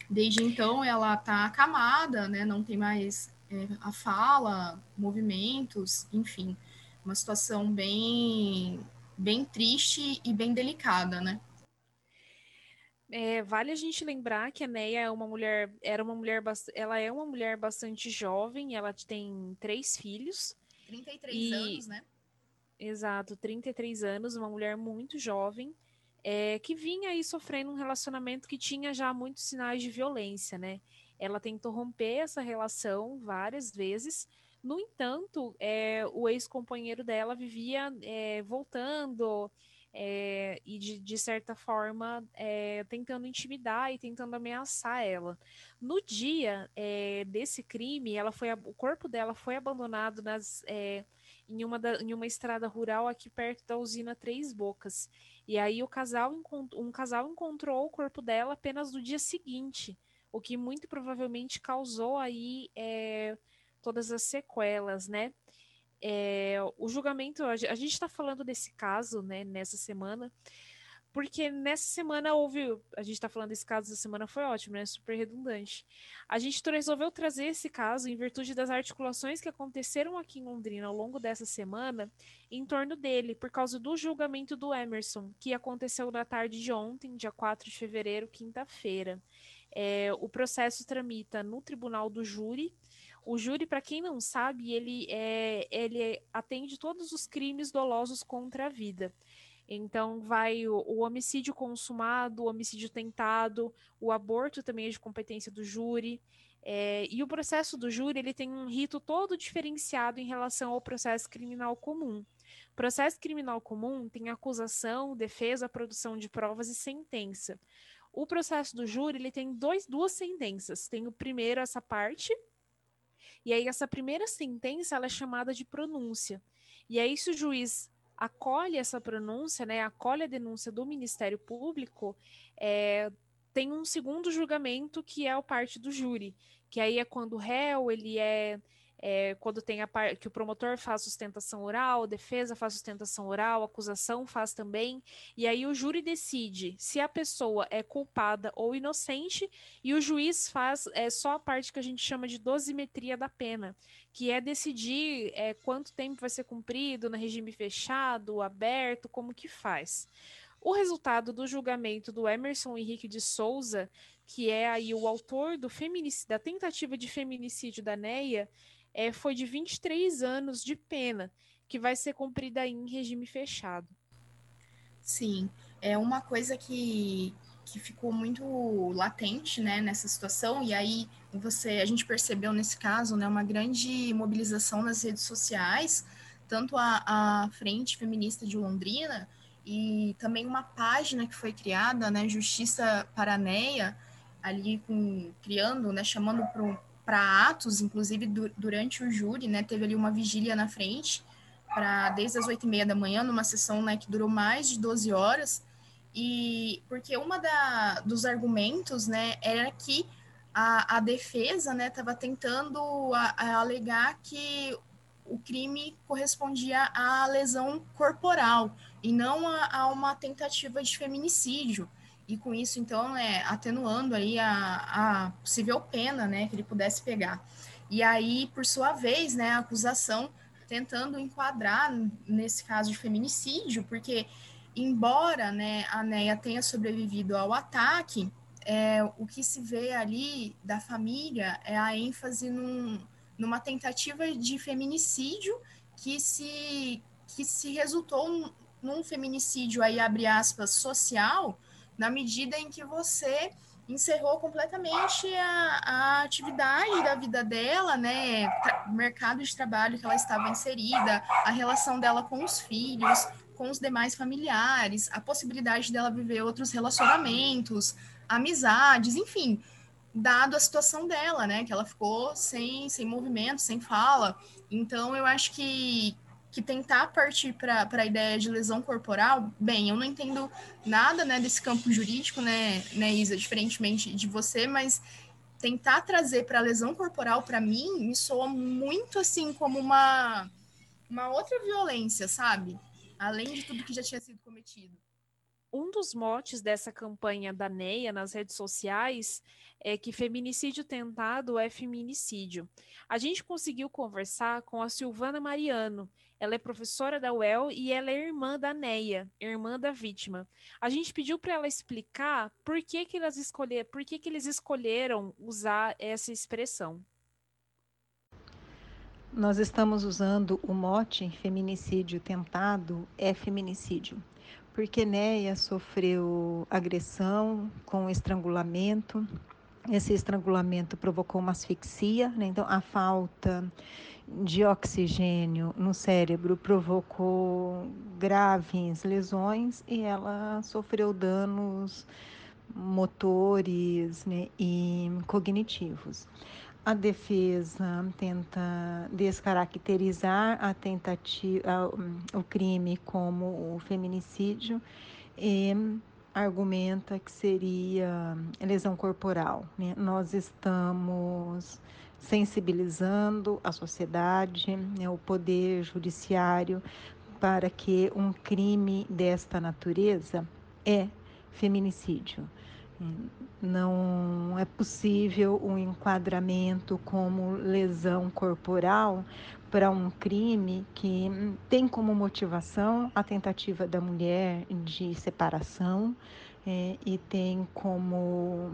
Speaker 2: Desde então, ela está acamada, né, não tem mais é, a fala, movimentos, enfim, uma situação bem, bem triste e bem delicada, né?
Speaker 1: É, vale a gente lembrar que a Neia é uma mulher, era uma mulher, ela é uma mulher bastante jovem, ela tem três filhos.
Speaker 2: 33 e, anos, né?
Speaker 1: Exato, 33 anos, uma mulher muito jovem, é, que vinha aí sofrendo um relacionamento que tinha já muitos sinais de violência, né? Ela tentou romper essa relação várias vezes. No entanto, é, o ex-companheiro dela vivia é, voltando é, e, de, de, certa forma, é, tentando intimidar e tentando ameaçar ela. No dia é, desse crime, ela foi, o corpo dela foi abandonado nas, é, em uma, da, em uma estrada rural aqui perto da usina Três Bocas. E aí o casal um casal encontrou o corpo dela apenas no dia seguinte, o que muito provavelmente causou aí é, todas as sequelas, né? É, o julgamento, a gente está falando desse caso, né, nessa semana, porque nessa semana houve. A gente está falando desse caso da semana, foi ótimo, né? Super redundante. A gente resolveu trazer esse caso em virtude das articulações que aconteceram aqui em Londrina ao longo dessa semana em torno dele, por causa do julgamento do Emerson, que aconteceu na tarde de ontem, dia 4 de fevereiro, quinta-feira. É, o processo tramita no tribunal do júri. O júri, para quem não sabe, ele, é, ele atende todos os crimes dolosos contra a vida. Então, vai o, o, homicídio consumado, o homicídio tentado, o aborto também é de competência do júri. É, e o processo do júri ele tem um rito todo diferenciado em relação ao processo criminal comum. Processo criminal comum tem acusação, defesa, produção de provas e sentença. O processo do júri ele tem dois, duas sentenças. Tem o primeiro, essa parte, e aí essa primeira sentença ela é chamada de pronúncia. E aí, se o juiz acolhe essa pronúncia, né, acolhe a denúncia do Ministério Público, é, tem um segundo julgamento que é o parte do júri, que aí é quando o réu ele é é, quando tem a parte que o promotor faz sustentação oral, defesa faz sustentação oral, acusação faz também, e aí o júri decide se a pessoa é culpada ou inocente, e o juiz faz é, só a parte que a gente chama de dosimetria da pena, que é decidir é, quanto tempo vai ser cumprido no regime fechado, aberto, como que faz. O resultado do julgamento do Emerson Henrique de Souza, que é aí o autor do da tentativa de feminicídio da Neia, é, foi de 23 anos de pena, que vai ser cumprida em regime fechado.
Speaker 2: Sim, é uma coisa que, que ficou muito latente né, nessa situação, e aí você a gente percebeu nesse caso né, uma grande mobilização nas redes sociais, tanto a, a Frente Feminista de Londrina e também uma página que foi criada, né, Justiça Paraneia, ali com, criando, né, chamando para para atos, inclusive du durante o júri, né, teve ali uma vigília na frente, para desde as oito e meia da manhã, numa sessão né, que durou mais de 12 horas, e porque uma da, dos argumentos né, era que a, a defesa estava né, tentando a, a alegar que o crime correspondia à lesão corporal e não a, a uma tentativa de feminicídio e com isso, então, é, atenuando aí a, a possível pena, né, que ele pudesse pegar. E aí, por sua vez, né, a acusação tentando enquadrar nesse caso de feminicídio, porque embora, né, a Neia tenha sobrevivido ao ataque, é, o que se vê ali da família é a ênfase num, numa tentativa de feminicídio que se, que se resultou num, num feminicídio aí, abre aspas, social, na medida em que você encerrou completamente a, a atividade da vida dela, né, o mercado de trabalho que ela estava inserida, a relação dela com os filhos, com os demais familiares, a possibilidade dela viver outros relacionamentos, amizades, enfim, dado a situação dela, né, que ela ficou sem, sem movimento, sem fala. Então, eu acho que, que tentar partir para a ideia de lesão corporal, bem, eu não entendo nada né, desse campo jurídico, né, né, Isa, diferentemente de você, mas tentar trazer para a lesão corporal, para mim, me soa muito assim como uma, uma outra violência, sabe? Além de tudo que já tinha sido cometido
Speaker 1: um dos motes dessa campanha da NEA nas redes sociais é que feminicídio tentado é feminicídio. A gente conseguiu conversar com a Silvana Mariano. Ela é professora da UEL e ela é irmã da NEA, irmã da vítima. A gente pediu para ela explicar por que, que elas escolheram, por que, que eles escolheram usar essa expressão.
Speaker 3: Nós estamos usando o mote feminicídio tentado é feminicídio porque Néia sofreu agressão com estrangulamento. Esse estrangulamento provocou uma asfixia, né? então a falta de oxigênio no cérebro provocou graves lesões e ela sofreu danos motores né, e cognitivos. a defesa tenta descaracterizar a tentativa, o crime como o feminicídio e argumenta que seria lesão corporal. Né? Nós estamos sensibilizando a sociedade, né, o poder judiciário, para que um crime desta natureza é feminicídio. Não é possível um enquadramento como lesão corporal para um crime que tem como motivação a tentativa da mulher de separação é, e tem como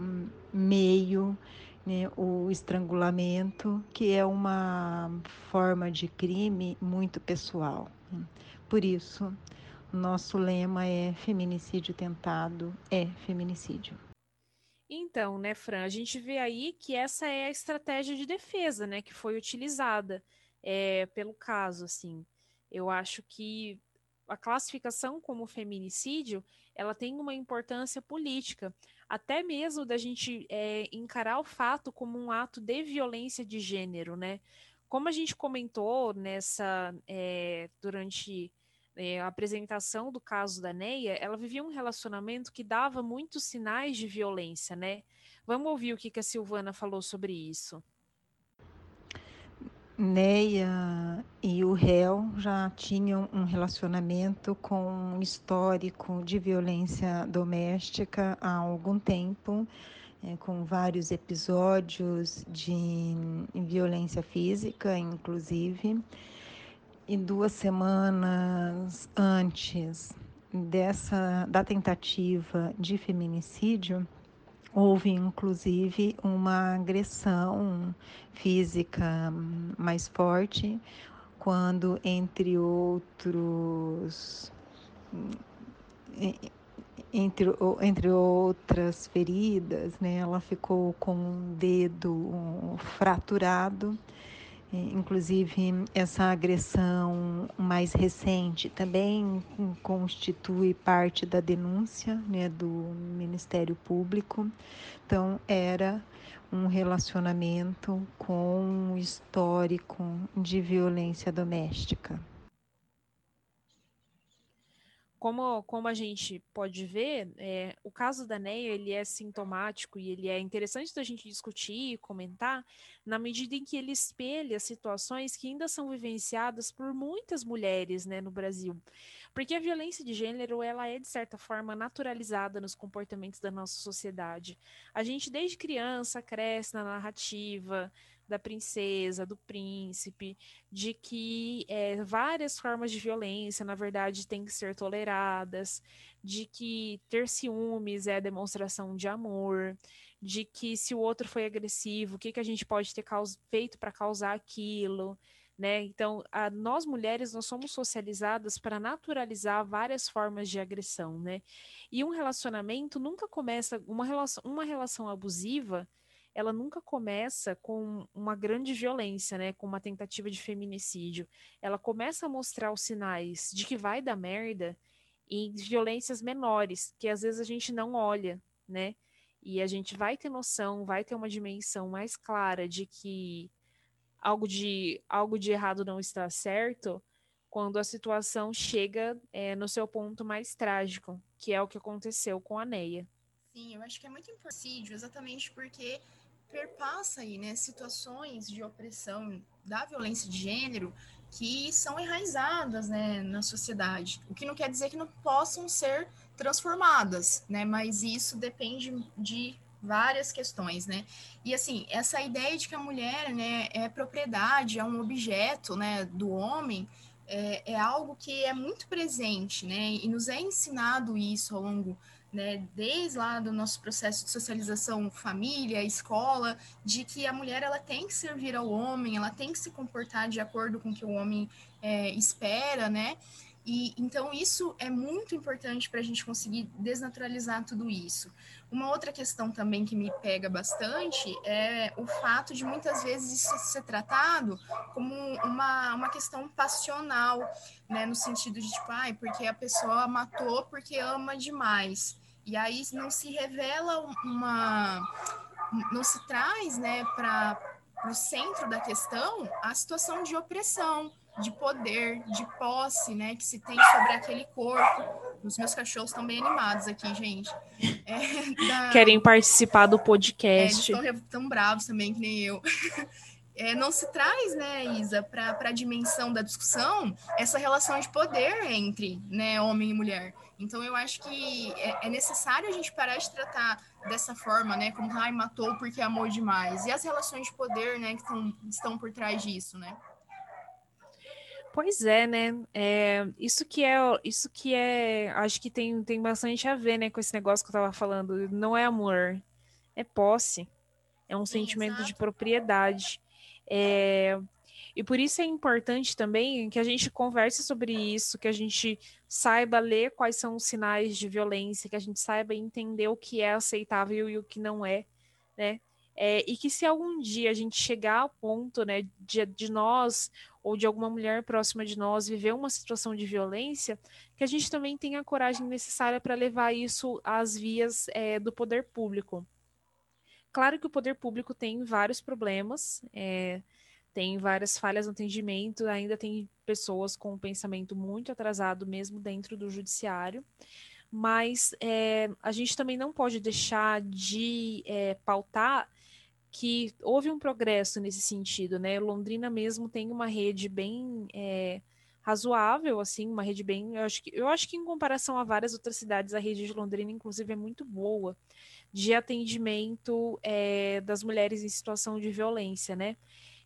Speaker 3: meio né, o estrangulamento, que é uma forma de crime muito pessoal. Por isso, nosso lema é feminicídio tentado é feminicídio.
Speaker 1: Então, né, Fran, a gente vê aí que essa é a estratégia de defesa, né, que foi utilizada é, pelo caso, assim. Eu acho que a classificação como feminicídio, ela tem uma importância política, até mesmo da gente é, encarar o fato como um ato de violência de gênero, né? Como a gente comentou nessa é, durante é, a apresentação do caso da Neia, ela vivia um relacionamento que dava muitos sinais de violência, né? Vamos ouvir o que, que a Silvana falou sobre isso.
Speaker 3: Neia e o réu já tinham um relacionamento com um histórico de violência doméstica há algum tempo, é, com vários episódios de violência física, inclusive. E duas semanas antes dessa da tentativa de feminicídio, Houve, inclusive, uma agressão física mais forte, quando, entre outros. Entre, entre outras feridas, né, ela ficou com um dedo fraturado Inclusive, essa agressão mais recente também constitui parte da denúncia né, do Ministério Público. Então, era um relacionamento com histórico de violência doméstica.
Speaker 1: Como, como a gente pode ver, é, o caso da Neia ele é sintomático e ele é interessante da gente discutir e comentar na medida em que ele espelha situações que ainda são vivenciadas por muitas mulheres né, no Brasil. Porque a violência de gênero ela é, de certa forma, naturalizada nos comportamentos da nossa sociedade. A gente, desde criança, cresce na narrativa, da princesa, do príncipe, de que é, várias formas de violência, na verdade, têm que ser toleradas, de que ter ciúmes é demonstração de amor, de que se o outro foi agressivo, o que, que a gente pode ter feito para causar aquilo. Né? Então, a, nós mulheres nós somos socializadas para naturalizar várias formas de agressão, né? E um relacionamento nunca começa uma relação, uma relação abusiva ela nunca começa com uma grande violência, né, com uma tentativa de feminicídio. Ela começa a mostrar os sinais de que vai dar merda em violências menores, que às vezes a gente não olha, né? E a gente vai ter noção, vai ter uma dimensão mais clara de que algo de algo de errado não está certo quando a situação chega é, no seu ponto mais trágico, que é o que aconteceu com a Neia.
Speaker 2: Sim, eu acho que é muito importante, exatamente porque perpassa aí, né, situações de opressão da violência de gênero que são enraizadas, né, na sociedade. O que não quer dizer que não possam ser transformadas, né, mas isso depende de várias questões, né? E assim, essa ideia de que a mulher, né, é propriedade, é um objeto, né, do homem, é, é algo que é muito presente, né? E nos é ensinado isso ao longo né, desde lá do nosso processo de socialização, família, escola, de que a mulher ela tem que servir ao homem, ela tem que se comportar de acordo com o que o homem é, espera, né? E então isso é muito importante para a gente conseguir desnaturalizar tudo isso. Uma outra questão também que me pega bastante é o fato de muitas vezes isso ser tratado como uma, uma questão passional, né? No sentido de tipo, ai, porque a pessoa matou porque ama demais. E aí não se revela uma. não se traz, né, para para o centro da questão a situação de opressão, de poder, de posse, né, que se tem sobre aquele corpo. Os meus cachorros estão bem animados aqui, gente.
Speaker 1: É, da... Querem participar do podcast.
Speaker 2: É, estão tão bravos também, que nem eu. É, não se traz, né, Isa, para a dimensão da discussão essa relação de poder entre né, homem e mulher. Então, eu acho que é, é necessário a gente parar de tratar dessa forma, né, como, ai, matou porque amou demais. E as relações de poder, né, que tão, estão por trás disso, né?
Speaker 1: Pois é, né? É, isso que é, isso que é, acho que tem, tem bastante a ver, né, com esse negócio que eu tava falando. Não é amor, é posse, é um Sim, sentimento exato. de propriedade. É, e por isso é importante também que a gente converse sobre isso, que a gente saiba ler quais são os sinais de violência, que a gente saiba entender o que é aceitável e o que não é, né? É, e que se algum dia a gente chegar ao ponto, né, de, de nós ou de alguma mulher próxima de nós viver uma situação de violência, que a gente também tenha a coragem necessária para levar isso às vias é, do poder público. Claro que o poder público tem vários problemas, é, tem várias falhas no atendimento, ainda tem pessoas com um pensamento muito atrasado, mesmo dentro do judiciário mas é, a gente também não pode deixar de pautar que houve um progresso nesse sentido, né? Londrina mesmo tem uma rede bem é, razoável, assim, uma rede bem. Eu acho, que, eu acho que em comparação a várias outras cidades, a rede de Londrina, inclusive, é muito boa de atendimento é, das mulheres em situação de violência, né?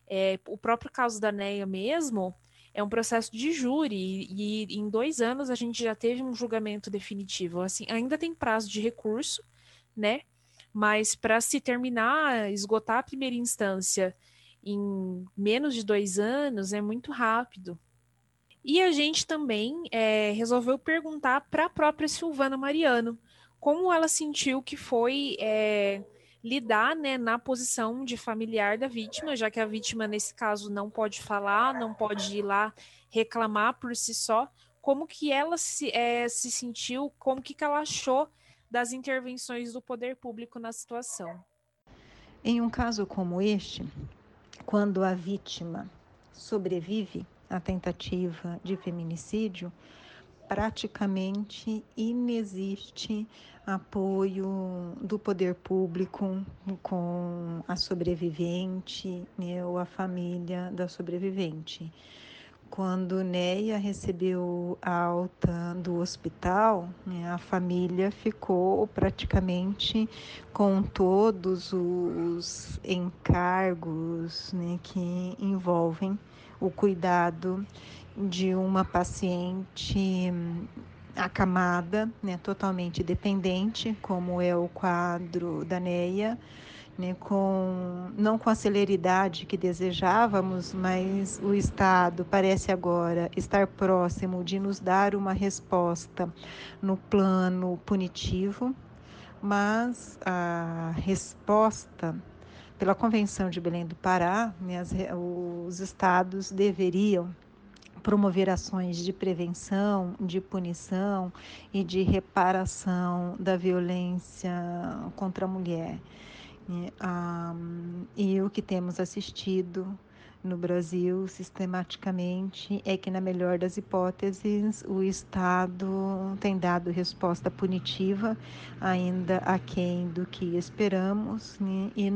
Speaker 1: É, o próprio caso da Neia mesmo é um processo de júri e, e em dois anos a gente já teve um julgamento definitivo. Assim, ainda tem prazo de recurso, né? Mas para se terminar, esgotar a primeira instância em menos de dois anos é muito rápido. E a gente também é, resolveu perguntar para a própria Silvana Mariano como ela sentiu que foi é, lidar né, na posição de familiar da vítima, já que a vítima, nesse caso, não pode falar, não pode ir lá reclamar por si só. Como que ela se, é, se sentiu, como que, que ela achou das intervenções do poder público na situação.
Speaker 3: Em um caso como este, quando a vítima sobrevive à tentativa de feminicídio, praticamente inexiste apoio do poder público com a sobrevivente né, ou a família da sobrevivente. Quando Neia recebeu a alta do hospital, né, a família ficou praticamente com todos os encargos né, que envolvem o cuidado de uma paciente acamada, né, totalmente dependente, como é o quadro da Neia né, com, não com a celeridade que desejávamos, mas o Estado parece agora estar próximo de nos dar uma resposta no plano punitivo, mas a resposta pela Convenção de Belém do Pará, né, as, os estados deveriam promover ações de prevenção, de punição e de reparação da violência contra a mulher. E, um, e o que temos assistido no Brasil sistematicamente é que, na melhor das hipóteses, o Estado tem dado resposta punitiva, ainda aquém do que esperamos, né? e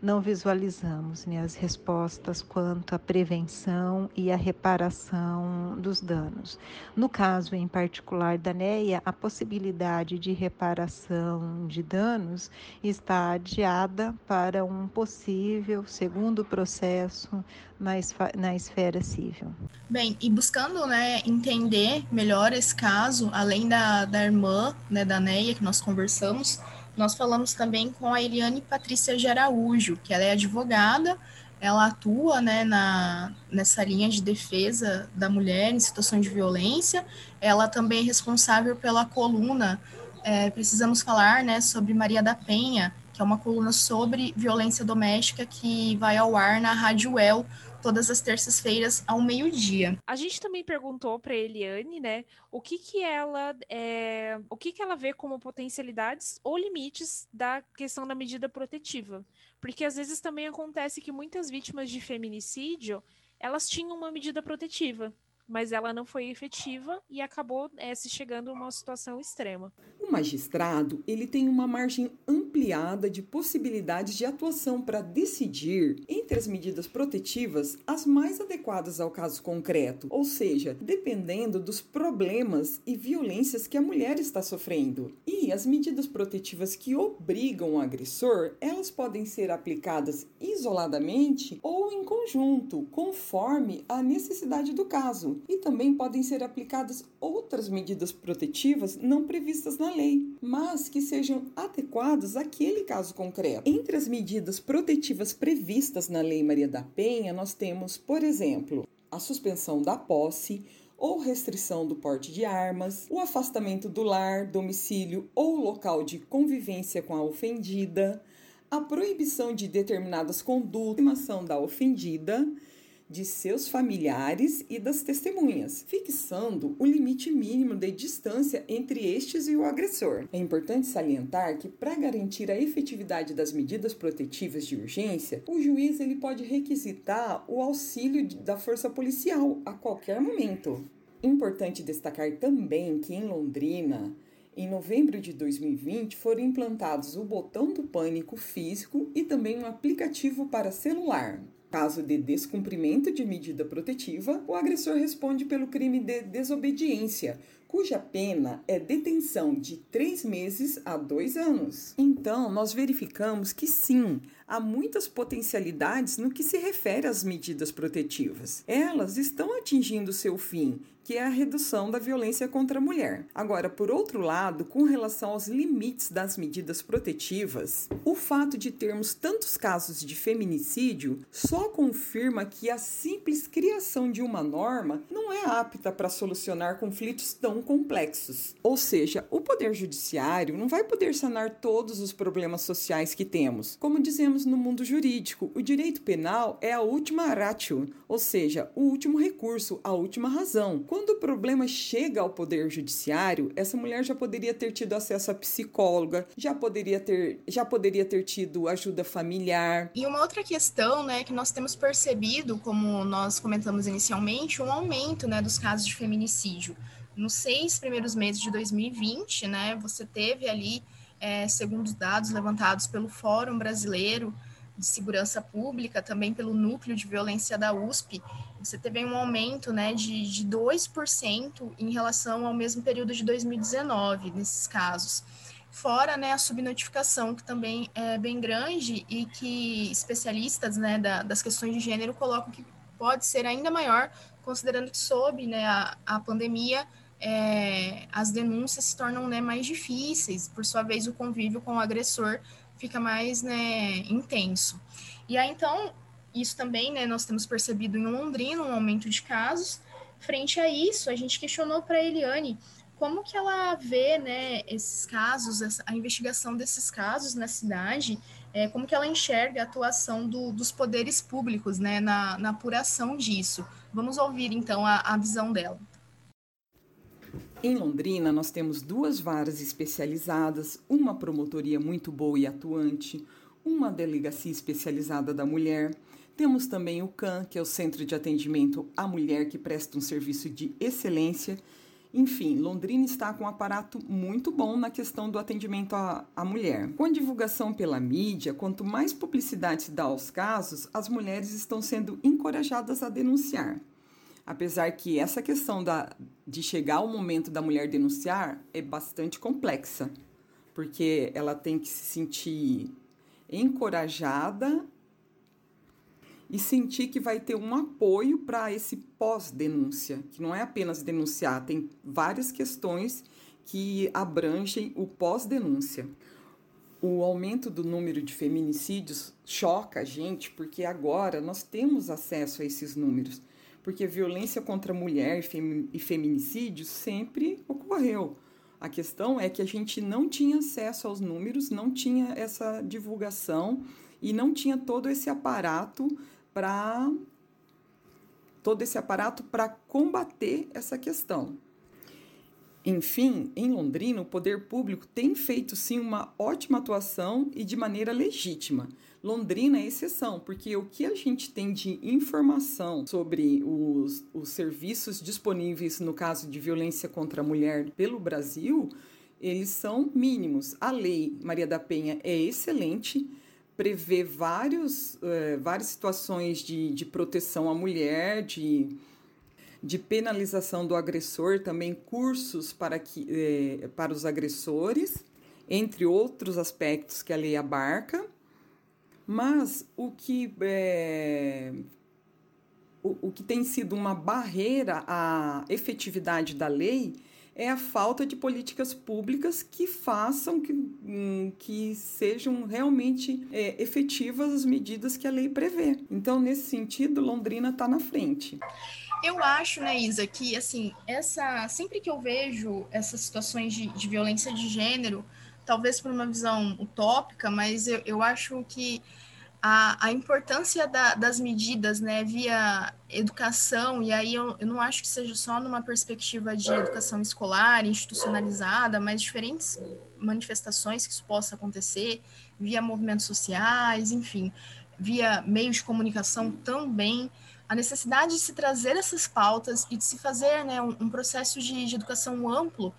Speaker 3: não visualizamos né, as respostas quanto à prevenção e à reparação dos danos. No caso em particular da NEA, a possibilidade de reparação de danos está adiada para um possível segundo processo na, na esfera civil.
Speaker 2: Bem, e buscando né, entender melhor esse caso, além da, da irmã né, da NEA que nós conversamos, nós falamos também com a Eliane Patrícia de Araújo, que ela é advogada, ela atua né, na, nessa linha de defesa da mulher em situações de violência. Ela também é responsável pela coluna é, Precisamos Falar né, sobre Maria da Penha, que é uma coluna sobre violência doméstica que vai ao ar na Rádio El todas as terças-feiras ao meio-dia.
Speaker 1: A gente também perguntou para Eliane, né, o que que ela é, o que que ela vê como potencialidades ou limites da questão da medida protetiva, Porque às vezes também acontece que muitas vítimas de feminicídio, elas tinham uma medida protetiva, mas ela não foi efetiva e acabou é, se chegando a uma situação extrema.
Speaker 4: O magistrado ele tem uma margem ampliada de possibilidades de atuação para decidir entre as medidas protetivas as mais adequadas ao caso concreto, ou seja, dependendo dos problemas e violências que a mulher está sofrendo. E as medidas protetivas que obrigam o agressor, elas podem ser aplicadas isoladamente ou em conjunto, conforme a necessidade do caso e também podem ser aplicadas outras medidas protetivas não previstas na lei, mas que sejam adequadas àquele caso concreto. Entre as medidas protetivas previstas na Lei Maria da Penha, nós temos, por exemplo, a suspensão da posse ou restrição do porte de armas, o afastamento do lar, domicílio ou local de convivência com a ofendida, a proibição de determinadas condutas da ofendida de seus familiares e das testemunhas, fixando o limite mínimo de distância entre estes e o agressor. É importante salientar que, para garantir a efetividade das medidas protetivas de urgência, o juiz ele pode requisitar o auxílio da força policial a qualquer momento. Importante destacar também que em Londrina, em novembro de 2020, foram implantados o botão do pânico físico e também um aplicativo para celular. Caso de descumprimento de medida protetiva, o agressor responde pelo crime de desobediência, cuja pena é detenção de três meses a dois anos. Então, nós verificamos que sim, há muitas potencialidades no que se refere às medidas protetivas. Elas estão atingindo seu fim, que é a redução da violência contra a mulher. Agora, por outro lado, com relação aos limites das medidas protetivas, o fato de termos tantos casos de feminicídio só confirma que a simples criação de uma norma não é apta para solucionar conflitos tão complexos. Ou seja, o Poder Judiciário não vai poder sanar todos os problemas sociais que temos. Como dizemos no mundo jurídico, o direito penal é a última ratio, ou seja, o último recurso, a última razão. Quando o problema chega ao Poder Judiciário, essa mulher já poderia ter tido acesso a psicóloga, já poderia ter, já poderia ter tido ajuda familiar.
Speaker 2: E uma outra questão, né, que nós temos percebido, como nós comentamos inicialmente, um aumento, né, dos casos de feminicídio nos seis primeiros meses de 2020, né, você teve ali, é, segundo os dados levantados pelo Fórum Brasileiro de Segurança Pública, também pelo Núcleo de Violência da USP, você teve um aumento né, de, de 2% em relação ao mesmo período de 2019, nesses casos. Fora né, a subnotificação, que também é bem grande e que especialistas né, da, das questões de gênero colocam que pode ser ainda maior, considerando que sob né, a, a pandemia é, as denúncias se tornam né, mais difíceis, por sua vez o convívio com o agressor fica mais né, intenso. E aí, então, isso também, né, nós temos percebido em Londrina um aumento de casos. Frente a isso, a gente questionou para a Eliane como que ela vê, né, esses casos, a investigação desses casos na cidade, é, como que ela enxerga a atuação do, dos poderes públicos, né, na, na apuração disso. Vamos ouvir, então, a, a visão dela.
Speaker 4: Em Londrina, nós temos duas varas especializadas, uma promotoria muito boa e atuante, uma delegacia especializada da mulher. Temos também o CAN, que é o Centro de Atendimento à Mulher, que presta um serviço de excelência. Enfim, Londrina está com um aparato muito bom na questão do atendimento à, à mulher. Com a divulgação pela mídia, quanto mais publicidade se dá aos casos, as mulheres estão sendo encorajadas a denunciar. Apesar que essa questão da, de chegar ao momento da mulher denunciar é bastante complexa, porque ela tem que se sentir encorajada e sentir que vai ter um apoio para esse pós-denúncia, que não é apenas denunciar, tem várias questões que abrangem o pós-denúncia. O aumento do número de feminicídios choca a gente, porque agora nós temos acesso a esses números porque violência contra mulher e feminicídio sempre ocorreu. A questão é que a gente não tinha acesso aos números, não tinha essa divulgação e não tinha todo esse aparato para todo esse aparato para combater essa questão. Enfim, em Londrina, o poder público tem feito sim uma ótima atuação e de maneira legítima. Londrina é exceção, porque o que a gente tem de informação sobre os, os serviços disponíveis no caso de violência contra a mulher pelo Brasil, eles são mínimos. A lei Maria da Penha é excelente, prevê vários, uh, várias situações de, de proteção à mulher, de de penalização do agressor, também cursos para, que, eh, para os agressores, entre outros aspectos que a lei abarca. Mas o que, é, o, o que tem sido uma barreira à efetividade da lei é a falta de políticas públicas que façam que, hum, que sejam realmente é, efetivas as medidas que a lei prevê. Então, nesse sentido, Londrina está na frente.
Speaker 2: Eu acho, né, Isa, que assim, essa sempre que eu vejo essas situações de, de violência de gênero, talvez por uma visão utópica, mas eu, eu acho que a, a importância da, das medidas, né, via educação, e aí eu, eu não acho que seja só numa perspectiva de educação escolar, institucionalizada, mas diferentes manifestações que isso possa acontecer, via movimentos sociais, enfim, via meios de comunicação também, a necessidade de se trazer essas pautas e de se fazer né, um, um processo de, de educação amplo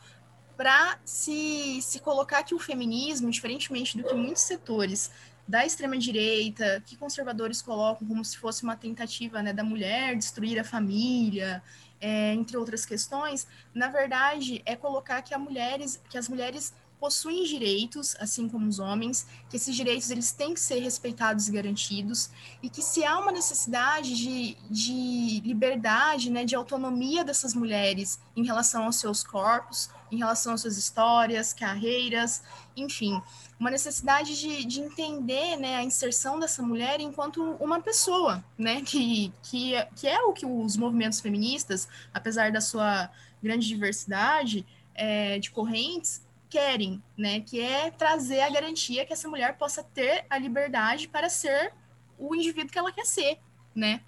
Speaker 2: para se, se colocar que o feminismo, diferentemente do que muitos setores da extrema-direita, que conservadores colocam como se fosse uma tentativa né, da mulher destruir a família, é, entre outras questões, na verdade é colocar que, mulheres, que as mulheres possuem direitos, assim como os homens, que esses direitos eles têm que ser respeitados e garantidos, e que se há uma necessidade de, de liberdade, né, de autonomia dessas mulheres em relação aos seus corpos, em relação às suas histórias, carreiras, enfim, uma necessidade de, de entender né, a inserção dessa mulher enquanto uma pessoa, né, que, que, que é o que os movimentos feministas, apesar da sua grande diversidade é, de correntes, querem, né, que é trazer a garantia que essa mulher possa ter a liberdade para ser o indivíduo que ela quer ser, né?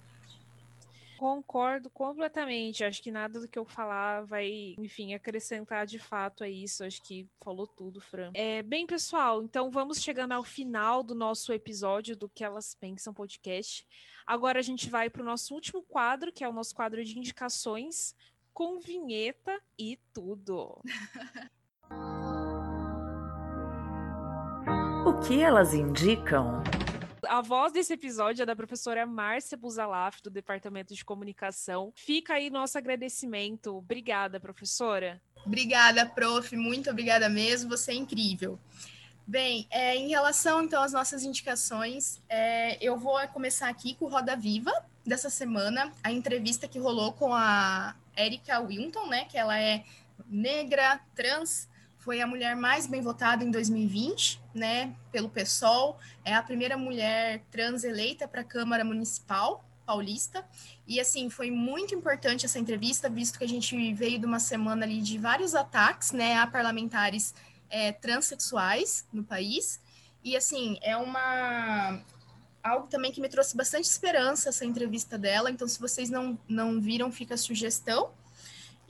Speaker 1: Concordo completamente. Acho que nada do que eu falar vai, enfim, acrescentar de fato a isso. Acho que falou tudo, Fran. É, bem, pessoal, então vamos chegando ao final do nosso episódio do Que Elas Pensam podcast. Agora a gente vai para o nosso último quadro, que é o nosso quadro de indicações, com vinheta e tudo.
Speaker 5: O que elas indicam?
Speaker 1: A voz desse episódio é da professora Márcia Buzalaf, do Departamento de Comunicação. Fica aí nosso agradecimento. Obrigada, professora.
Speaker 2: Obrigada, prof. Muito obrigada mesmo. Você é incrível. Bem, é, em relação então às nossas indicações, é, eu vou começar aqui com o Roda Viva dessa semana, a entrevista que rolou com a Erika Winton, né? Que ela é negra, trans, foi a mulher mais bem votada em 2020, né, pelo PSOL, é a primeira mulher trans eleita para a Câmara Municipal paulista, e assim, foi muito importante essa entrevista, visto que a gente veio de uma semana ali de vários ataques, né, a parlamentares é, transexuais no país, e assim, é uma algo também que me trouxe bastante esperança essa entrevista dela, então se vocês não, não viram, fica a sugestão,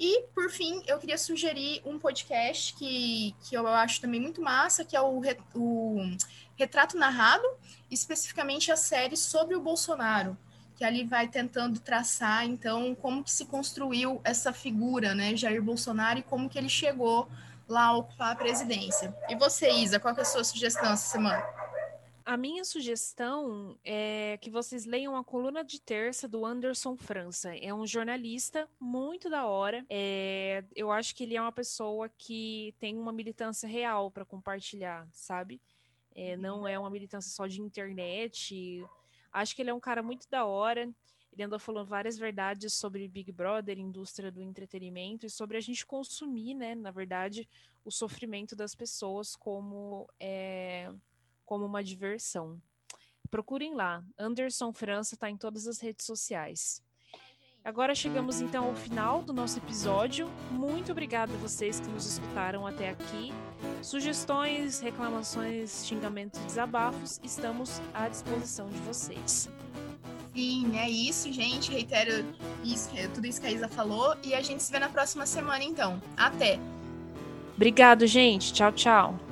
Speaker 2: e, por fim, eu queria sugerir um podcast que, que eu acho também muito massa, que é o, o Retrato Narrado, especificamente a série sobre o Bolsonaro, que ali vai tentando traçar, então, como que se construiu essa figura, né, Jair Bolsonaro, e como que ele chegou lá a ocupar a presidência. E você, Isa, qual é a sua sugestão essa semana?
Speaker 1: A minha sugestão é que vocês leiam a coluna de terça do Anderson França. É um jornalista muito da hora. É, eu acho que ele é uma pessoa que tem uma militância real para compartilhar, sabe? É, não é uma militância só de internet. Acho que ele é um cara muito da hora. Ele andou falando várias verdades sobre Big Brother, indústria do entretenimento e sobre a gente consumir, né, na verdade, o sofrimento das pessoas como é, como uma diversão. Procurem lá. Anderson França está em todas as redes sociais. Agora chegamos então ao final do nosso episódio. Muito obrigada a vocês que nos escutaram até aqui. Sugestões, reclamações, xingamentos desabafos, estamos à disposição de vocês.
Speaker 2: Sim, é isso, gente. Reitero isso, tudo isso que a Isa falou e a gente se vê na próxima semana então. Até!
Speaker 1: Obrigado, gente. Tchau, tchau.